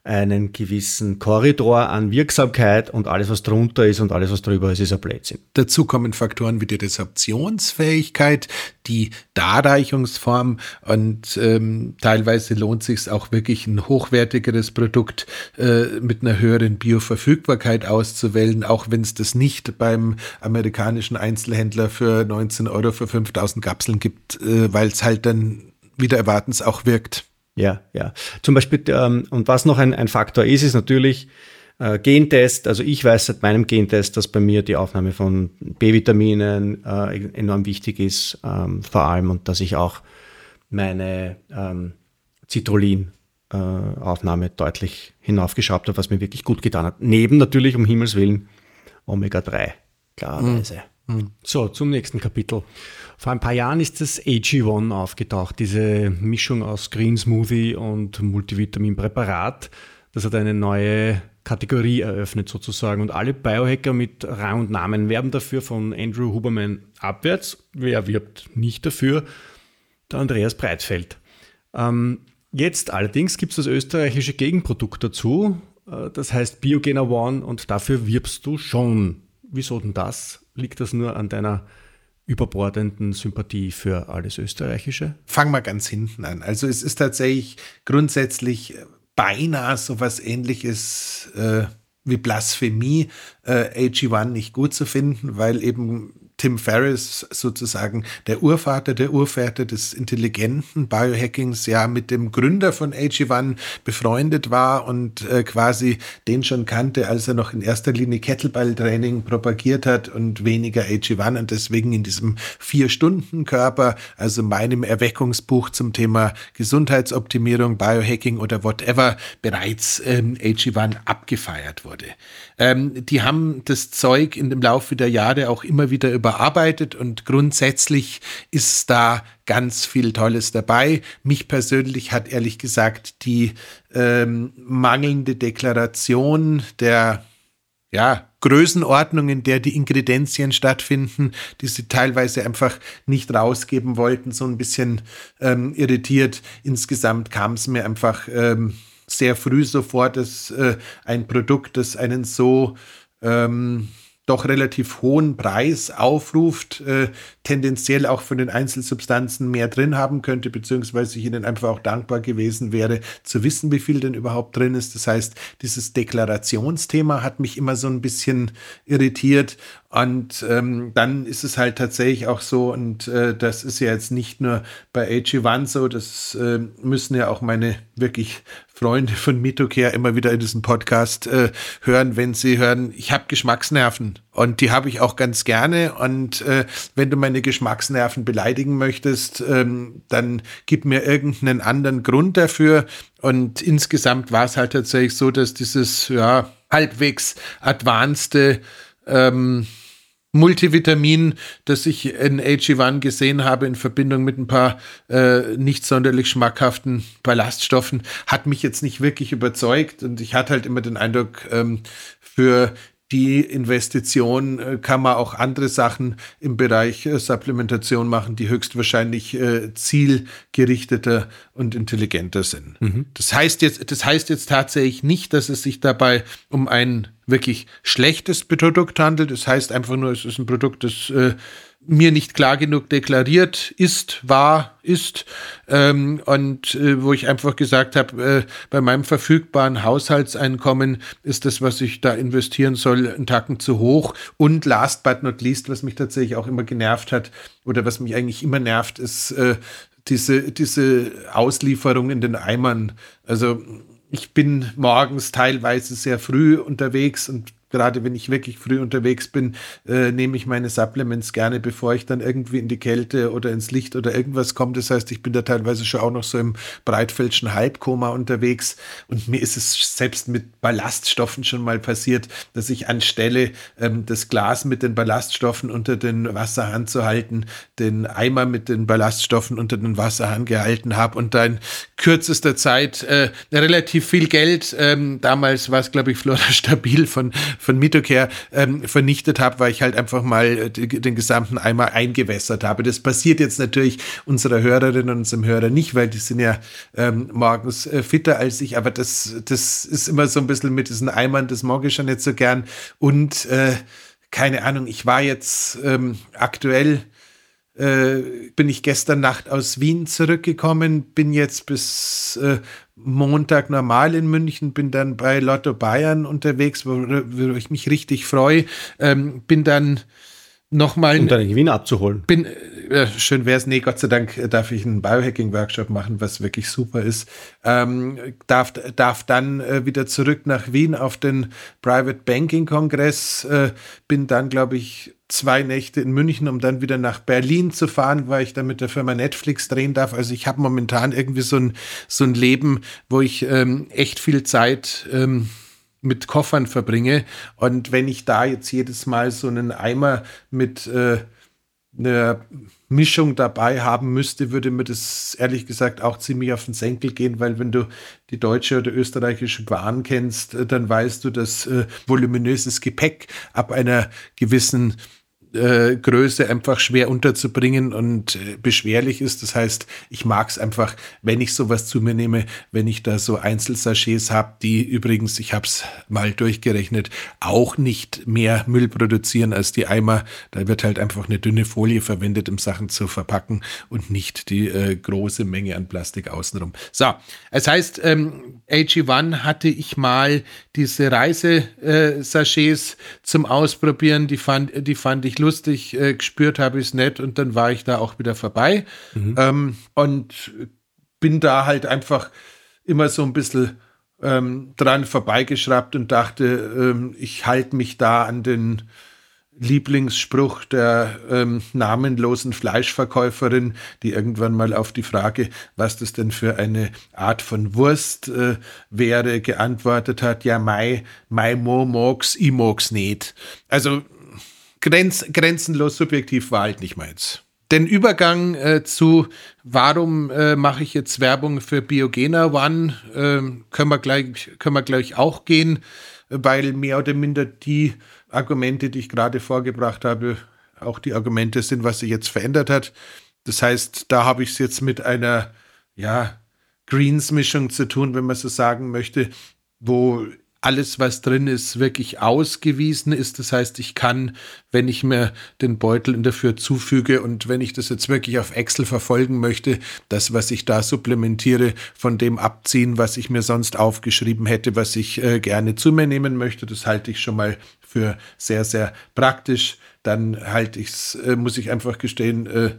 Speaker 3: einen gewissen Korridor an Wirksamkeit und alles, was drunter ist und alles, was drüber ist, ist ein Blödsinn.
Speaker 1: Dazu kommen Faktoren wie die Resorptionsfähigkeit, die Darreichungsform und ähm, teilweise lohnt sich auch wirklich ein hochwertigeres Produkt äh, mit einer höheren Bioverfügbarkeit auszuwählen, auch wenn es das nicht beim amerikanischen Einzelhändler für 19 Euro für 5000 Kapseln gibt, äh, weil es halt dann wieder erwartens auch wirkt.
Speaker 3: Ja, ja. Zum Beispiel, ähm, und was noch ein, ein Faktor ist, ist natürlich äh, Gentest. Also ich weiß seit meinem Gentest, dass bei mir die Aufnahme von B-Vitaminen äh, enorm wichtig ist, ähm, vor allem und dass ich auch meine ähm, Citrullin-Aufnahme äh, deutlich hinaufgeschraubt habe, was mir wirklich gut getan hat. Neben natürlich, um Himmels Willen, Omega-3, klarerweise. Mhm. Hm. So, zum nächsten Kapitel. Vor ein paar Jahren ist das AG1 aufgetaucht, diese Mischung aus Green Smoothie und Multivitaminpräparat. Das hat eine neue Kategorie eröffnet sozusagen und alle Biohacker mit Rang und Namen werben dafür von Andrew Huberman abwärts. Wer wirbt nicht dafür? Der Andreas Breitfeld. Ähm, jetzt allerdings gibt es das österreichische Gegenprodukt dazu, äh, das heißt Biogener One und dafür wirbst du schon. Wieso denn das? liegt das nur an deiner überbordenden Sympathie für alles Österreichische?
Speaker 1: Fang mal ganz hinten an. Also es ist tatsächlich grundsätzlich beinahe so was ähnliches äh, wie Blasphemie, äh, AG1 nicht gut zu finden, weil eben Tim Ferriss sozusagen der Urvater, der Urväter des intelligenten Biohackings, ja mit dem Gründer von AG1 befreundet war und äh, quasi den schon kannte, als er noch in erster Linie Kettlebell-Training propagiert hat und weniger AG1 und deswegen in diesem Vier-Stunden-Körper, also meinem Erweckungsbuch zum Thema Gesundheitsoptimierung, Biohacking oder whatever, bereits ähm, AG1 abgefeiert wurde. Ähm, die haben das Zeug dem Laufe der Jahre auch immer wieder überarbeitet und grundsätzlich ist da ganz viel Tolles dabei. Mich persönlich hat ehrlich gesagt die ähm, mangelnde Deklaration der ja, Größenordnung, in der die Ingredienzien stattfinden, die sie teilweise einfach nicht rausgeben wollten, so ein bisschen ähm, irritiert. Insgesamt kam es mir einfach ähm, sehr früh so vor, dass äh, ein Produkt, das einen so ähm, doch relativ hohen Preis aufruft, äh, tendenziell auch von den Einzelsubstanzen mehr drin haben könnte, beziehungsweise ich ihnen einfach auch dankbar gewesen wäre, zu wissen, wie viel denn überhaupt drin ist. Das heißt, dieses Deklarationsthema hat mich immer so ein bisschen irritiert. Und ähm, dann ist es halt tatsächlich auch so, und äh, das ist ja jetzt nicht nur bei AG1 so, das äh, müssen ja auch meine wirklich Freunde von Mitocare immer wieder in diesem Podcast äh, hören, wenn sie hören, ich habe Geschmacksnerven und die habe ich auch ganz gerne. Und äh, wenn du meine Geschmacksnerven beleidigen möchtest, ähm, dann gib mir irgendeinen anderen Grund dafür. Und insgesamt war es halt tatsächlich so, dass dieses ja halbwegs advanced ähm, Multivitamin, das ich in AG1 gesehen habe in Verbindung mit ein paar äh, nicht sonderlich schmackhaften Ballaststoffen, hat mich jetzt nicht wirklich überzeugt. Und ich hatte halt immer den Eindruck, ähm, für die Investition äh, kann man auch andere Sachen im Bereich äh, Supplementation machen, die höchstwahrscheinlich äh, zielgerichteter und intelligenter sind. Mhm. Das heißt jetzt, das heißt jetzt tatsächlich nicht, dass es sich dabei um ein wirklich schlechtes Produkt handelt. Das heißt einfach nur, es ist ein Produkt, das mir nicht klar genug deklariert ist, war, ist. Ähm, und äh, wo ich einfach gesagt habe, äh, bei meinem verfügbaren Haushaltseinkommen ist das, was ich da investieren soll, ein Tacken zu hoch. Und last but not least, was mich tatsächlich auch immer genervt hat oder was mich eigentlich immer nervt, ist äh, diese, diese Auslieferung in den Eimern. Also ich bin morgens teilweise sehr früh unterwegs und gerade wenn ich wirklich früh unterwegs bin, äh, nehme ich meine Supplements gerne, bevor ich dann irgendwie in die Kälte oder ins Licht oder irgendwas komme. Das heißt, ich bin da teilweise schon auch noch so im breitfeldschen Halbkoma unterwegs. Und mir ist es selbst mit Ballaststoffen schon mal passiert, dass ich anstelle ähm, das Glas mit den Ballaststoffen unter den Wasserhahn zu halten, den Eimer mit den Ballaststoffen unter den Wasserhahn gehalten habe und dann kürzester Zeit äh, relativ viel Geld, ähm, damals war es glaube ich Flora [laughs] Stabil von von Mitocare ähm, vernichtet habe, weil ich halt einfach mal äh, den gesamten Eimer eingewässert habe. Das passiert jetzt natürlich unserer Hörerin und unserem Hörer nicht, weil die sind ja ähm, morgens äh, fitter als ich, aber das, das ist immer so ein bisschen mit diesen Eimern, das mag ich schon nicht so gern. Und äh, keine Ahnung, ich war jetzt ähm, aktuell äh, bin ich gestern Nacht aus Wien zurückgekommen, bin jetzt bis äh, Montag normal in München, bin dann bei Lotto Bayern unterwegs, wo, wo ich mich richtig freue. Ähm, bin dann nochmal.
Speaker 3: Um deine Gewinne abzuholen.
Speaker 1: Bin, äh, schön wäre es, nee, Gott sei Dank darf ich einen Biohacking-Workshop machen, was wirklich super ist. Ähm, darf, darf dann äh, wieder zurück nach Wien auf den Private Banking-Kongress. Äh, bin dann, glaube ich, zwei Nächte in München, um dann wieder nach Berlin zu fahren, weil ich dann mit der Firma Netflix drehen darf. Also ich habe momentan irgendwie so ein, so ein Leben, wo ich ähm, echt viel Zeit ähm, mit Koffern verbringe. Und wenn ich da jetzt jedes Mal so einen Eimer mit äh, einer Mischung dabei haben müsste, würde mir das ehrlich gesagt auch ziemlich auf den Senkel gehen, weil wenn du die deutsche oder österreichische Bahn kennst, äh, dann weißt du, dass äh, voluminöses Gepäck ab einer gewissen äh, Größe einfach schwer unterzubringen und äh, beschwerlich ist. Das heißt, ich mag es einfach, wenn ich sowas zu mir nehme, wenn ich da so Einzelsachets habe, die übrigens, ich habe es mal durchgerechnet, auch nicht mehr Müll produzieren als die Eimer. Da wird halt einfach eine dünne Folie verwendet, um Sachen zu verpacken und nicht die äh, große Menge an Plastik außenrum. So, es heißt, ähm, AG1 hatte ich mal diese Reisesachets zum Ausprobieren, die fand, die fand ich lustig äh, gespürt habe ich es nicht und dann war ich da auch wieder vorbei mhm. ähm, und bin da halt einfach immer so ein bisschen ähm, dran vorbeigeschraubt und dachte, ähm, ich halte mich da an den Lieblingsspruch der ähm, namenlosen Fleischverkäuferin, die irgendwann mal auf die Frage, was das denn für eine Art von Wurst äh, wäre, geantwortet hat, ja, mei, mei mo mogs, i mogs nicht. Also grenz, grenzenlos subjektiv war halt nicht meins. Den Übergang äh, zu, warum äh, mache ich jetzt Werbung für Biogena One, äh, können, wir gleich, können wir gleich auch gehen, weil mehr oder minder die Argumente, die ich gerade vorgebracht habe, auch die Argumente sind, was sich jetzt verändert hat. Das heißt, da habe ich es jetzt mit einer, ja, Greens-Mischung zu tun, wenn man so sagen möchte, wo alles, was drin ist, wirklich ausgewiesen ist. Das heißt, ich kann, wenn ich mir den Beutel dafür zufüge und wenn ich das jetzt wirklich auf Excel verfolgen möchte, das, was ich da supplementiere, von dem abziehen, was ich mir sonst aufgeschrieben hätte, was ich äh, gerne zu mir nehmen möchte. Das halte ich schon mal für sehr, sehr praktisch. Dann halte ich es, äh, muss ich einfach gestehen, äh,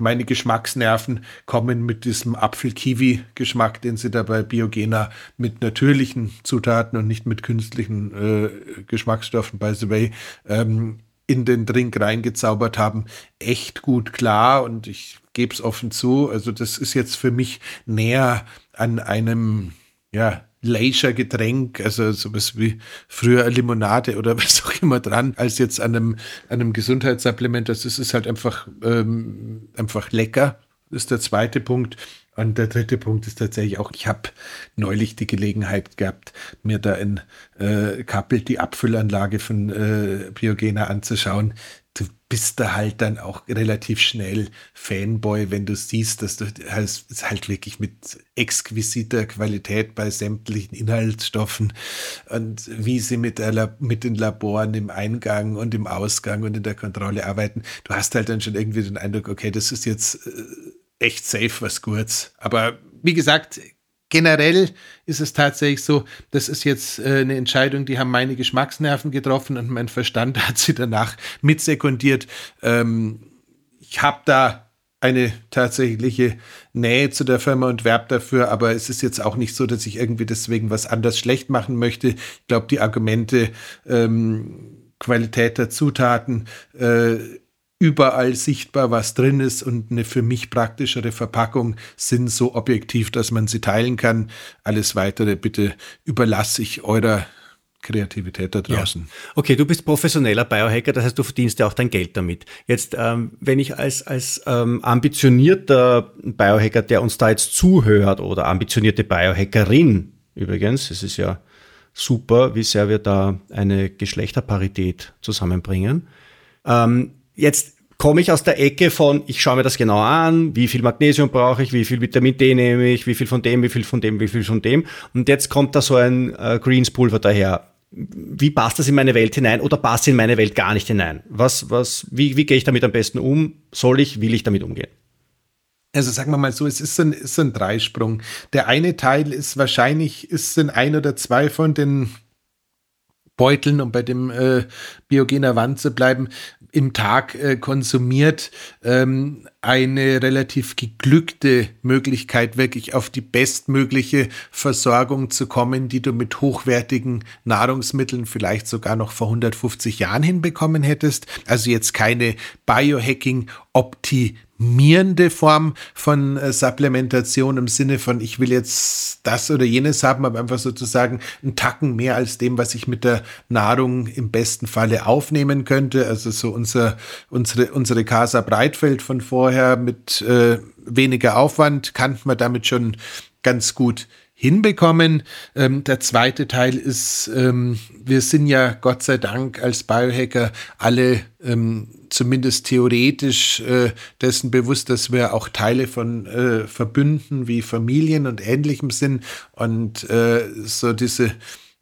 Speaker 1: meine Geschmacksnerven kommen mit diesem Apfel-Kiwi-Geschmack, den sie da bei Biogena mit natürlichen Zutaten und nicht mit künstlichen äh, Geschmacksstoffen, by the way, ähm, in den Drink reingezaubert haben, echt gut klar und ich gebe es offen zu. Also das ist jetzt für mich näher an einem ja, Leisure-Getränk, also sowas wie früher Limonade oder [laughs] was auch immer dran, als jetzt an einem, an einem Gesundheitssupplement. Das ist halt einfach, ähm, einfach lecker. Ist der zweite Punkt. Und der dritte Punkt ist tatsächlich auch, ich habe neulich die Gelegenheit gehabt, mir da in äh, Kappel die Abfüllanlage von äh, Biogena anzuschauen du bist da halt dann auch relativ schnell Fanboy, wenn du siehst, dass du halt, halt wirklich mit exquisiter Qualität bei sämtlichen Inhaltsstoffen und wie sie mit, der, mit den Laboren im Eingang und im Ausgang und in der Kontrolle arbeiten. Du hast halt dann schon irgendwie den Eindruck, okay, das ist jetzt äh, echt safe was Gutes. Aber wie gesagt, generell ist es tatsächlich so, das ist jetzt äh, eine Entscheidung, die haben meine Geschmacksnerven getroffen und mein Verstand [laughs] hat sie danach mitsekundiert. Ähm, ich habe da eine tatsächliche Nähe zu der Firma und werbe dafür, aber es ist jetzt auch nicht so, dass ich irgendwie deswegen was anders schlecht machen möchte. Ich glaube, die Argumente ähm, Qualität der Zutaten, äh, überall sichtbar, was drin ist und eine für mich praktischere Verpackung sind so objektiv, dass man sie teilen kann. Alles weitere bitte überlasse ich eurer Kreativität da draußen. Ja.
Speaker 3: Okay, du bist professioneller Biohacker, das heißt, du verdienst ja auch dein Geld damit. Jetzt, ähm, wenn ich als, als ähm, ambitionierter Biohacker, der uns da jetzt zuhört, oder ambitionierte Biohackerin übrigens, es ist ja super, wie sehr wir da eine Geschlechterparität zusammenbringen. Ähm, Jetzt komme ich aus der Ecke von, ich schaue mir das genau an, wie viel Magnesium brauche ich, wie viel Vitamin D nehme ich, wie viel von dem, wie viel von dem, wie viel von dem. Und jetzt kommt da so ein äh, Greenspulver daher. Wie passt das in meine Welt hinein oder passt in meine Welt gar nicht hinein? Was, was, wie, wie gehe ich damit am besten um? Soll ich, will ich damit umgehen?
Speaker 1: Also sagen wir mal so, es ist ein, ist ein Dreisprung. Der eine Teil ist wahrscheinlich, ist sind ein oder zwei von den Beuteln, um bei dem äh, biogener Wand zu bleiben, im Tag äh, konsumiert, ähm, eine relativ geglückte Möglichkeit, wirklich auf die bestmögliche Versorgung zu kommen, die du mit hochwertigen Nahrungsmitteln vielleicht sogar noch vor 150 Jahren hinbekommen hättest. Also jetzt keine Biohacking-Optimierung mierende Form von äh, Supplementation im Sinne von, ich will jetzt das oder jenes haben, aber einfach sozusagen einen Tacken mehr als dem, was ich mit der Nahrung im besten Falle aufnehmen könnte. Also so unser, unsere, unsere Casa Breitfeld von vorher mit äh, weniger Aufwand kannte man damit schon ganz gut hinbekommen. Ähm, der zweite Teil ist, ähm, wir sind ja Gott sei Dank als Biohacker alle ähm, zumindest theoretisch äh, dessen bewusst, dass wir auch Teile von äh, Verbünden wie Familien und Ähnlichem sind und äh, so diese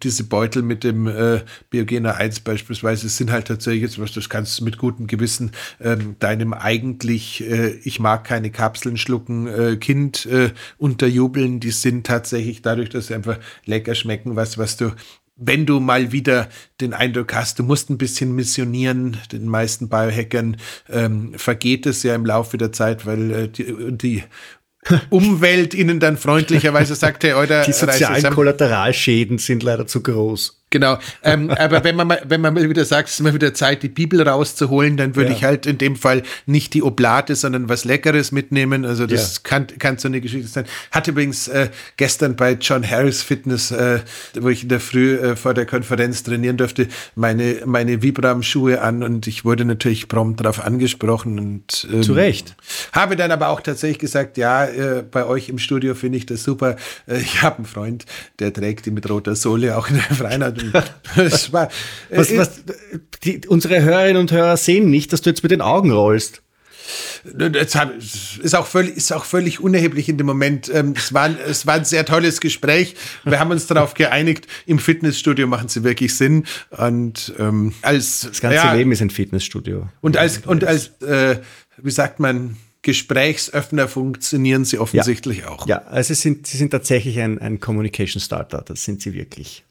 Speaker 1: diese Beutel mit dem äh, Biogena 1 beispielsweise sind halt tatsächlich jetzt was, das kannst du mit gutem Gewissen ähm, deinem eigentlich, äh, ich mag keine Kapseln schlucken, äh, Kind äh, unterjubeln. Die sind tatsächlich dadurch, dass sie einfach lecker schmecken, was, was du wenn du mal wieder den Eindruck hast, du musst ein bisschen missionieren, den meisten Biohackern ähm, vergeht es ja im Laufe der Zeit, weil äh, die, die Umwelt ihnen dann freundlicherweise sagt, hey, oder
Speaker 3: die sozialen Kollateralschäden sind leider zu groß.
Speaker 1: Genau. Ähm, aber wenn man mal, wenn man mal wieder sagt, es ist mal wieder Zeit, die Bibel rauszuholen, dann würde ja. ich halt in dem Fall nicht die Oblate, sondern was Leckeres mitnehmen. Also das ja. kann, kann so eine Geschichte sein. Hatte übrigens äh, gestern bei John Harris Fitness, äh, wo ich in der Früh äh, vor der Konferenz trainieren durfte, meine, meine Vibram-Schuhe an und ich wurde natürlich prompt darauf angesprochen und
Speaker 3: ähm, zu Recht.
Speaker 1: Habe dann aber auch tatsächlich gesagt, ja, äh, bei euch im Studio finde ich das super. Äh, ich habe einen Freund, der trägt die mit roter Sohle auch in der [laughs]
Speaker 3: Das war, was, äh, was, die, unsere Hörerinnen und Hörer sehen nicht, dass du jetzt mit den Augen rollst.
Speaker 1: Das ist auch völlig, ist auch völlig unerheblich in dem Moment. Ähm, es war, es war ein sehr tolles Gespräch. Wir haben uns darauf geeinigt, im Fitnessstudio machen sie wirklich Sinn. Und ähm, als
Speaker 3: das ganze ja, Leben ist ein Fitnessstudio.
Speaker 1: Und als und als äh, wie sagt man Gesprächsöffner funktionieren sie offensichtlich
Speaker 3: ja.
Speaker 1: auch.
Speaker 3: Ja, also sie sind, sie sind tatsächlich ein, ein Communication Starter. Das sind sie wirklich.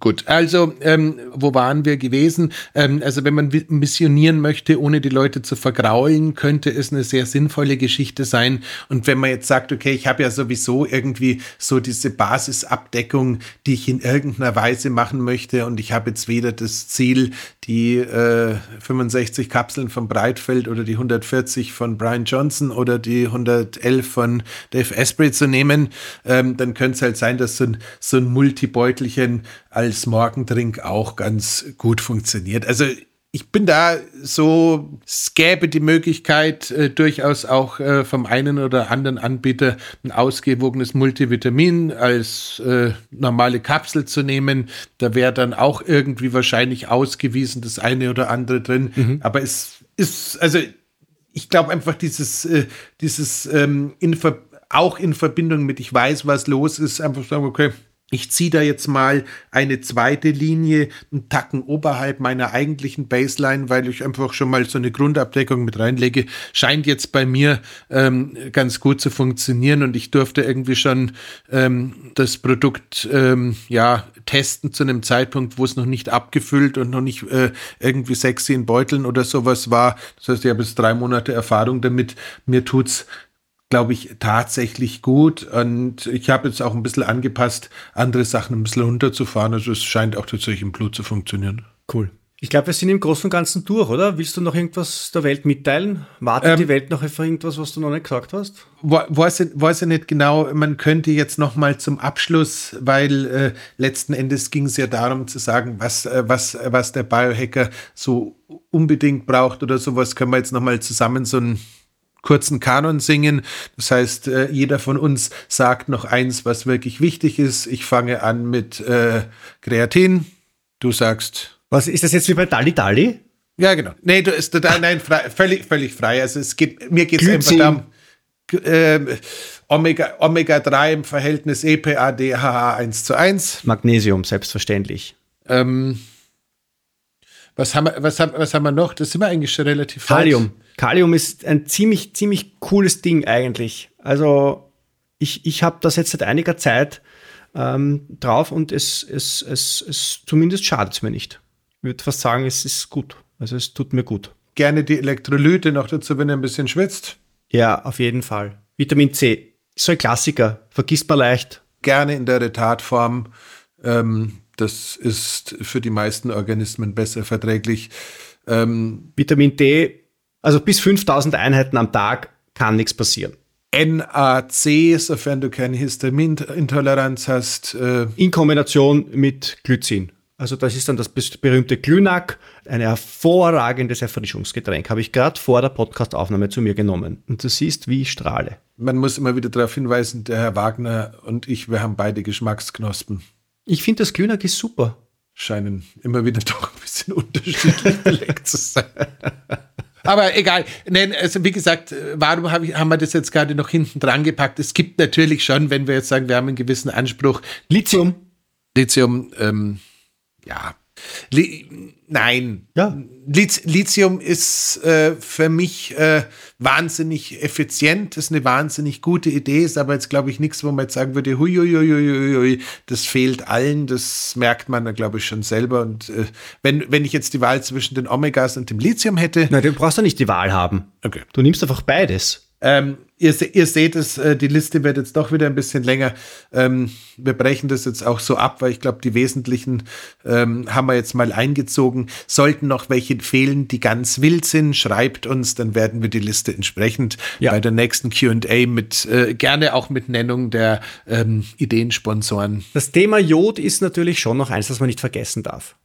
Speaker 1: Gut, also ähm, wo waren wir gewesen? Ähm, also wenn man missionieren möchte, ohne die Leute zu vergraulen, könnte es eine sehr sinnvolle Geschichte sein. Und wenn man jetzt sagt, okay, ich habe ja sowieso irgendwie so diese Basisabdeckung, die ich in irgendeiner Weise machen möchte und ich habe jetzt weder das Ziel, die äh, 65 Kapseln von Breitfeld oder die 140 von Brian Johnson oder die 111 von Dave Asprey zu nehmen, ähm, dann könnte es halt sein, dass so ein, so ein Multibeutelchen als Morgendrink auch ganz gut funktioniert. Also ich bin da so, es gäbe die Möglichkeit, äh, durchaus auch äh, vom einen oder anderen Anbieter ein ausgewogenes Multivitamin als äh, normale Kapsel zu nehmen. Da wäre dann auch irgendwie wahrscheinlich ausgewiesen das eine oder andere drin. Mhm. Aber es ist, also ich glaube einfach dieses, äh, dieses ähm, in auch in Verbindung mit, ich weiß, was los ist, einfach sagen, okay, ich ziehe da jetzt mal eine zweite Linie, einen Tacken oberhalb meiner eigentlichen Baseline, weil ich einfach schon mal so eine Grundabdeckung mit reinlege. Scheint jetzt bei mir ähm, ganz gut zu funktionieren und ich durfte irgendwie schon ähm, das Produkt ähm, ja testen zu einem Zeitpunkt, wo es noch nicht abgefüllt und noch nicht äh, irgendwie sexy in Beuteln oder sowas war. Das heißt, ich habe jetzt drei Monate Erfahrung damit. Mir tut's glaube ich, tatsächlich gut. Und ich habe jetzt auch ein bisschen angepasst, andere Sachen ein bisschen runterzufahren. Also es scheint auch tatsächlich im Blut zu funktionieren.
Speaker 3: Cool. Ich glaube, wir sind im Großen und Ganzen durch, oder? Willst du noch irgendwas der Welt mitteilen? Wartet ähm, die Welt noch auf irgendwas, was du noch nicht gesagt hast?
Speaker 1: Weiß ich, weiß ich nicht genau. Man könnte jetzt noch mal zum Abschluss, weil äh, letzten Endes ging es ja darum zu sagen, was, äh, was, was der Biohacker so unbedingt braucht oder sowas, können wir jetzt noch mal zusammen so ein kurzen Kanon singen. Das heißt, äh, jeder von uns sagt noch eins, was wirklich wichtig ist. Ich fange an mit äh, Kreatin. Du sagst.
Speaker 3: Was ist das jetzt wie bei Dali Dali?
Speaker 1: Ja, genau. Nee, du ist total, nein, frei, völlig, völlig frei. Also es geht, mir geht es einfach darum, äh, Omega, Omega 3 im Verhältnis EPA, DHA 1 zu 1.
Speaker 3: Magnesium, selbstverständlich.
Speaker 1: Ähm, was haben, wir, was, haben, was haben wir noch? Das sind wir eigentlich schon relativ
Speaker 3: Kalium. Kalium ist ein ziemlich, ziemlich cooles Ding eigentlich. Also ich, ich habe das jetzt seit einiger Zeit ähm, drauf und es, es, es, es zumindest schadet es mir nicht. Ich würde fast sagen, es ist gut. Also es tut mir gut.
Speaker 1: Gerne die Elektrolyte noch dazu, wenn ihr ein bisschen schwitzt.
Speaker 3: Ja, auf jeden Fall. Vitamin C, so ein Klassiker, vergisst man leicht.
Speaker 1: Gerne in der Retatform. Ähm, das ist für die meisten Organismen besser verträglich.
Speaker 3: Ähm, Vitamin D, also bis 5000 Einheiten am Tag kann nichts passieren.
Speaker 1: NAC, sofern du keine Histaminintoleranz hast.
Speaker 3: Äh in Kombination mit Glycin. Also das ist dann das berühmte Glünac, ein hervorragendes Erfrischungsgetränk. Habe ich gerade vor der Podcastaufnahme zu mir genommen. Und du siehst, wie ich strahle.
Speaker 1: Man muss immer wieder darauf hinweisen, der Herr Wagner und ich, wir haben beide Geschmacksknospen.
Speaker 3: Ich finde, das Glühnack ist super.
Speaker 1: Scheinen immer wieder doch ein bisschen [laughs] unterschiedlich belegt zu sein. [laughs] Aber egal. Nein, also wie gesagt, warum hab ich, haben wir das jetzt gerade noch hinten dran gepackt? Es gibt natürlich schon, wenn wir jetzt sagen, wir haben einen gewissen Anspruch.
Speaker 3: Lithium.
Speaker 1: Lithium, ähm, ja, Li Nein. Ja. Lithium ist äh, für mich äh, wahnsinnig effizient, ist eine wahnsinnig gute Idee, ist aber jetzt, glaube ich, nichts, wo man jetzt sagen würde, hui, hui, hui, hui, das fehlt allen, das merkt man, glaube ich, schon selber. Und äh, wenn, wenn ich jetzt die Wahl zwischen den Omegas und dem Lithium hätte.
Speaker 3: Nein, du brauchst ja nicht die Wahl haben. Okay. Du nimmst einfach beides.
Speaker 1: Ähm, ihr, ihr, seht es, äh, die Liste wird jetzt doch wieder ein bisschen länger. Ähm, wir brechen das jetzt auch so ab, weil ich glaube, die wesentlichen ähm, haben wir jetzt mal eingezogen. Sollten noch welche fehlen, die ganz wild sind, schreibt uns, dann werden wir die Liste entsprechend ja. bei der nächsten QA mit äh, gerne auch mit Nennung der ähm, Ideensponsoren.
Speaker 3: Das Thema Jod ist natürlich schon noch eins, das man nicht vergessen darf.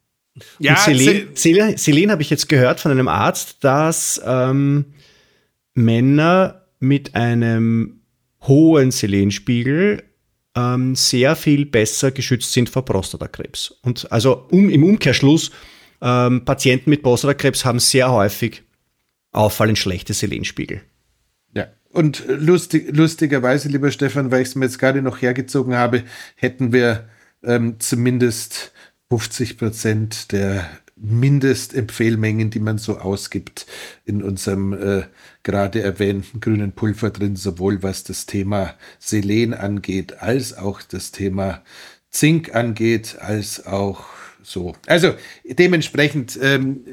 Speaker 3: Ja, Selen, Selen, Selen habe ich jetzt gehört von einem Arzt, dass ähm, Männer mit einem hohen Selenspiegel ähm, sehr viel besser geschützt sind vor Prostatakrebs. Und also um, im Umkehrschluss, ähm, Patienten mit Prostatakrebs haben sehr häufig auffallend schlechte Selenspiegel.
Speaker 1: Ja, und lustig, lustigerweise, lieber Stefan, weil ich es mir jetzt gerade noch hergezogen habe, hätten wir ähm, zumindest 50 Prozent der Mindestempfehlmengen, die man so ausgibt, in unserem äh, gerade erwähnten grünen Pulver drin, sowohl was das Thema Selen angeht, als auch das Thema Zink angeht, als auch so. Also dementsprechend ähm,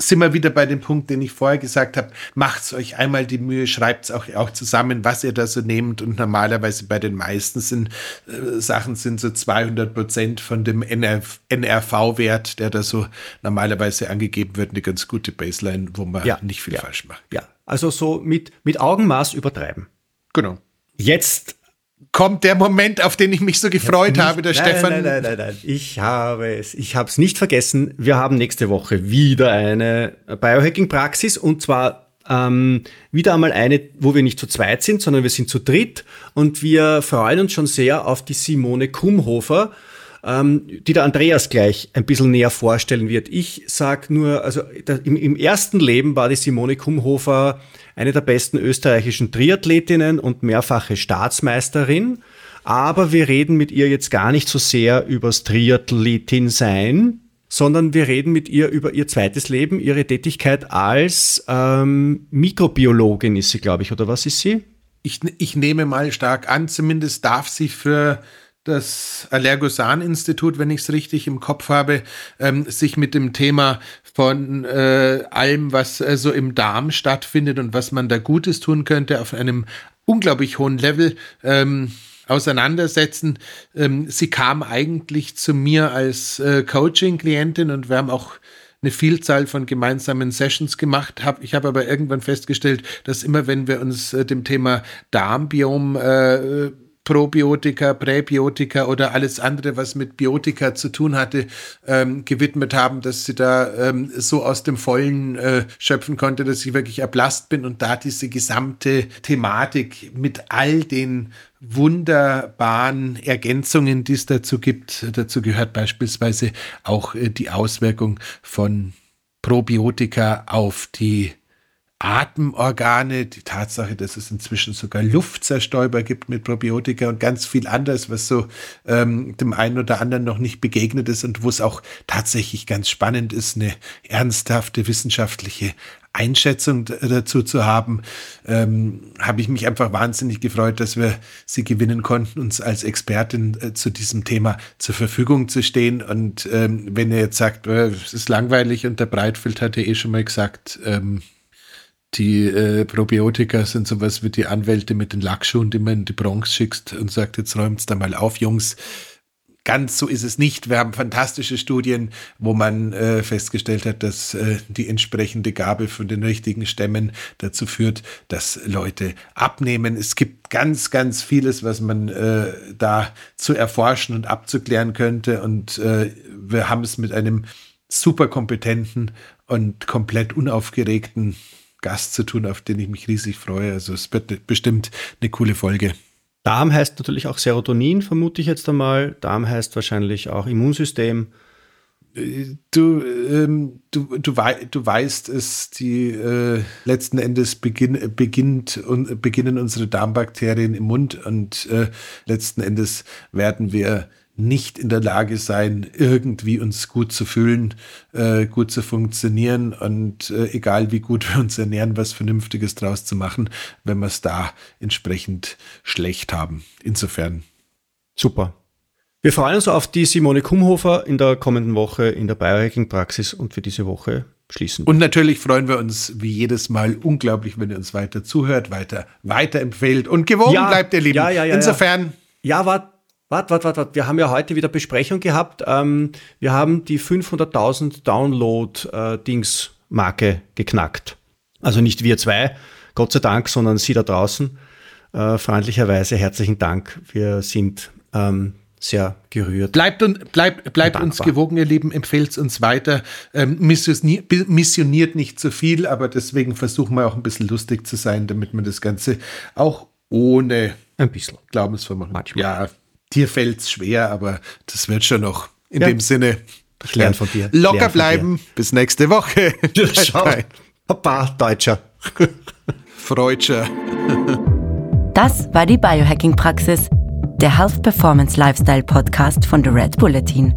Speaker 1: sind wir wieder bei dem Punkt, den ich vorher gesagt habe. Macht euch einmal die Mühe, schreibt es auch, auch zusammen, was ihr da so nehmt. Und normalerweise bei den meisten sind äh, Sachen sind so 200 Prozent von dem NRV, NRV-Wert, der da so normalerweise angegeben wird, eine ganz gute Baseline, wo man ja, nicht viel
Speaker 3: ja,
Speaker 1: falsch macht.
Speaker 3: Ja, also so mit, mit Augenmaß übertreiben.
Speaker 1: Genau.
Speaker 3: Jetzt
Speaker 1: kommt der Moment, auf den ich mich so gefreut nicht, habe, der
Speaker 3: nein,
Speaker 1: Stefan.
Speaker 3: Nein, nein, nein, nein, ich habe es, ich habe es nicht vergessen. Wir haben nächste Woche wieder eine Biohacking-Praxis und zwar ähm, wieder einmal eine, wo wir nicht zu zweit sind, sondern wir sind zu dritt und wir freuen uns schon sehr auf die Simone Kumhofer, ähm, die der Andreas gleich ein bisschen näher vorstellen wird. Ich sag nur, also im, im ersten Leben war die Simone Kumhofer eine der besten österreichischen Triathletinnen und mehrfache Staatsmeisterin. Aber wir reden mit ihr jetzt gar nicht so sehr übers Triathletin sein, sondern wir reden mit ihr über ihr zweites Leben, ihre Tätigkeit als ähm, Mikrobiologin ist sie, glaube ich, oder was ist sie?
Speaker 1: Ich, ich nehme mal stark an, zumindest darf sie für das Allergosan-Institut, wenn ich es richtig im Kopf habe, ähm, sich mit dem Thema von äh, allem, was äh, so im Darm stattfindet und was man da Gutes tun könnte, auf einem unglaublich hohen Level ähm, auseinandersetzen. Ähm, sie kam eigentlich zu mir als äh, Coaching-Klientin und wir haben auch eine Vielzahl von gemeinsamen Sessions gemacht. Hab, ich habe aber irgendwann festgestellt, dass immer, wenn wir uns äh, dem Thema Darmbiom äh, Probiotika, Präbiotika oder alles andere, was mit Biotika zu tun hatte, ähm, gewidmet haben, dass sie da ähm, so aus dem Vollen äh, schöpfen konnte, dass ich wirklich erblasst bin und da diese gesamte Thematik mit all den wunderbaren Ergänzungen, die es dazu gibt. Dazu gehört beispielsweise auch äh, die Auswirkung von Probiotika auf die Atemorgane, die Tatsache, dass es inzwischen sogar Luftzerstäuber gibt mit Probiotika und ganz viel anderes, was so ähm, dem einen oder anderen noch nicht begegnet ist und wo es auch tatsächlich ganz spannend ist, eine ernsthafte wissenschaftliche Einschätzung dazu zu haben, ähm, habe ich mich einfach wahnsinnig gefreut, dass wir sie gewinnen konnten, uns als Expertin äh, zu diesem Thema zur Verfügung zu stehen. Und ähm, wenn ihr jetzt sagt, äh, es ist langweilig und der Breitfeld hat ja eh schon mal gesagt, ähm, die äh, Probiotika sind sowas wie die Anwälte mit den Lackschuhen, die man in die Bronx schickt und sagt, jetzt räumt's da mal auf, Jungs. Ganz so ist es nicht. Wir haben fantastische Studien, wo man äh, festgestellt hat, dass äh, die entsprechende Gabe von den richtigen Stämmen dazu führt, dass Leute abnehmen. Es gibt ganz, ganz vieles, was man äh, da zu erforschen und abzuklären könnte. Und äh, wir haben es mit einem super kompetenten und komplett unaufgeregten Gast zu tun, auf den ich mich riesig freue. Also es wird bestimmt eine coole Folge.
Speaker 3: Darm heißt natürlich auch Serotonin, vermute ich jetzt einmal. Darm heißt wahrscheinlich auch Immunsystem.
Speaker 1: Äh, du, ähm, du, du, wei du weißt es, die äh, letzten Endes beginn, beginnt und beginnen unsere Darmbakterien im Mund und äh, letzten Endes werden wir nicht in der Lage sein, irgendwie uns gut zu fühlen, äh, gut zu funktionieren und äh, egal wie gut wir uns ernähren, was Vernünftiges draus zu machen, wenn wir es da entsprechend schlecht haben. Insofern.
Speaker 3: Super. Wir freuen uns auf die Simone Kumhofer in der kommenden Woche in der Biohacking-Praxis und für diese Woche schließen.
Speaker 1: Und natürlich freuen wir uns wie jedes Mal unglaublich, wenn ihr uns weiter zuhört, weiter weiterempfehlt und gewogen ja, bleibt, ihr Lieben.
Speaker 3: Ja, ja, ja,
Speaker 1: Insofern.
Speaker 3: Ja, warte. Warte, warte, warte, wir haben ja heute wieder Besprechung gehabt. Ähm, wir haben die 500.000 Download-Dings-Marke äh, geknackt. Also nicht wir zwei, Gott sei Dank, sondern Sie da draußen. Äh, freundlicherweise herzlichen Dank. Wir sind ähm, sehr gerührt.
Speaker 1: Bleibt, und, bleibt, bleibt uns gewogen, ihr Lieben, empfehlt uns weiter. Ähm, missioniert nicht zu viel, aber deswegen versuchen wir auch ein bisschen lustig zu sein, damit man das Ganze auch ohne
Speaker 3: ein bisschen
Speaker 1: Glaubensvermachung.
Speaker 3: Manchmal.
Speaker 1: Ja, dir fällt es schwer, aber das wird schon noch. In ja. dem Sinne,
Speaker 3: ich lerne von dir.
Speaker 1: Locker bleiben. Dir. Bis nächste Woche. [laughs]
Speaker 3: Schau. Papa, Deutscher. [laughs] [laughs]
Speaker 1: Freudscher.
Speaker 2: Das war die Biohacking-Praxis der Health Performance Lifestyle Podcast von The Red Bulletin.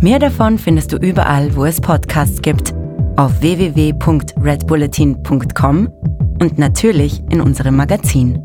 Speaker 2: Mehr davon findest du überall, wo es Podcasts gibt, auf www.redbulletin.com und natürlich in unserem Magazin.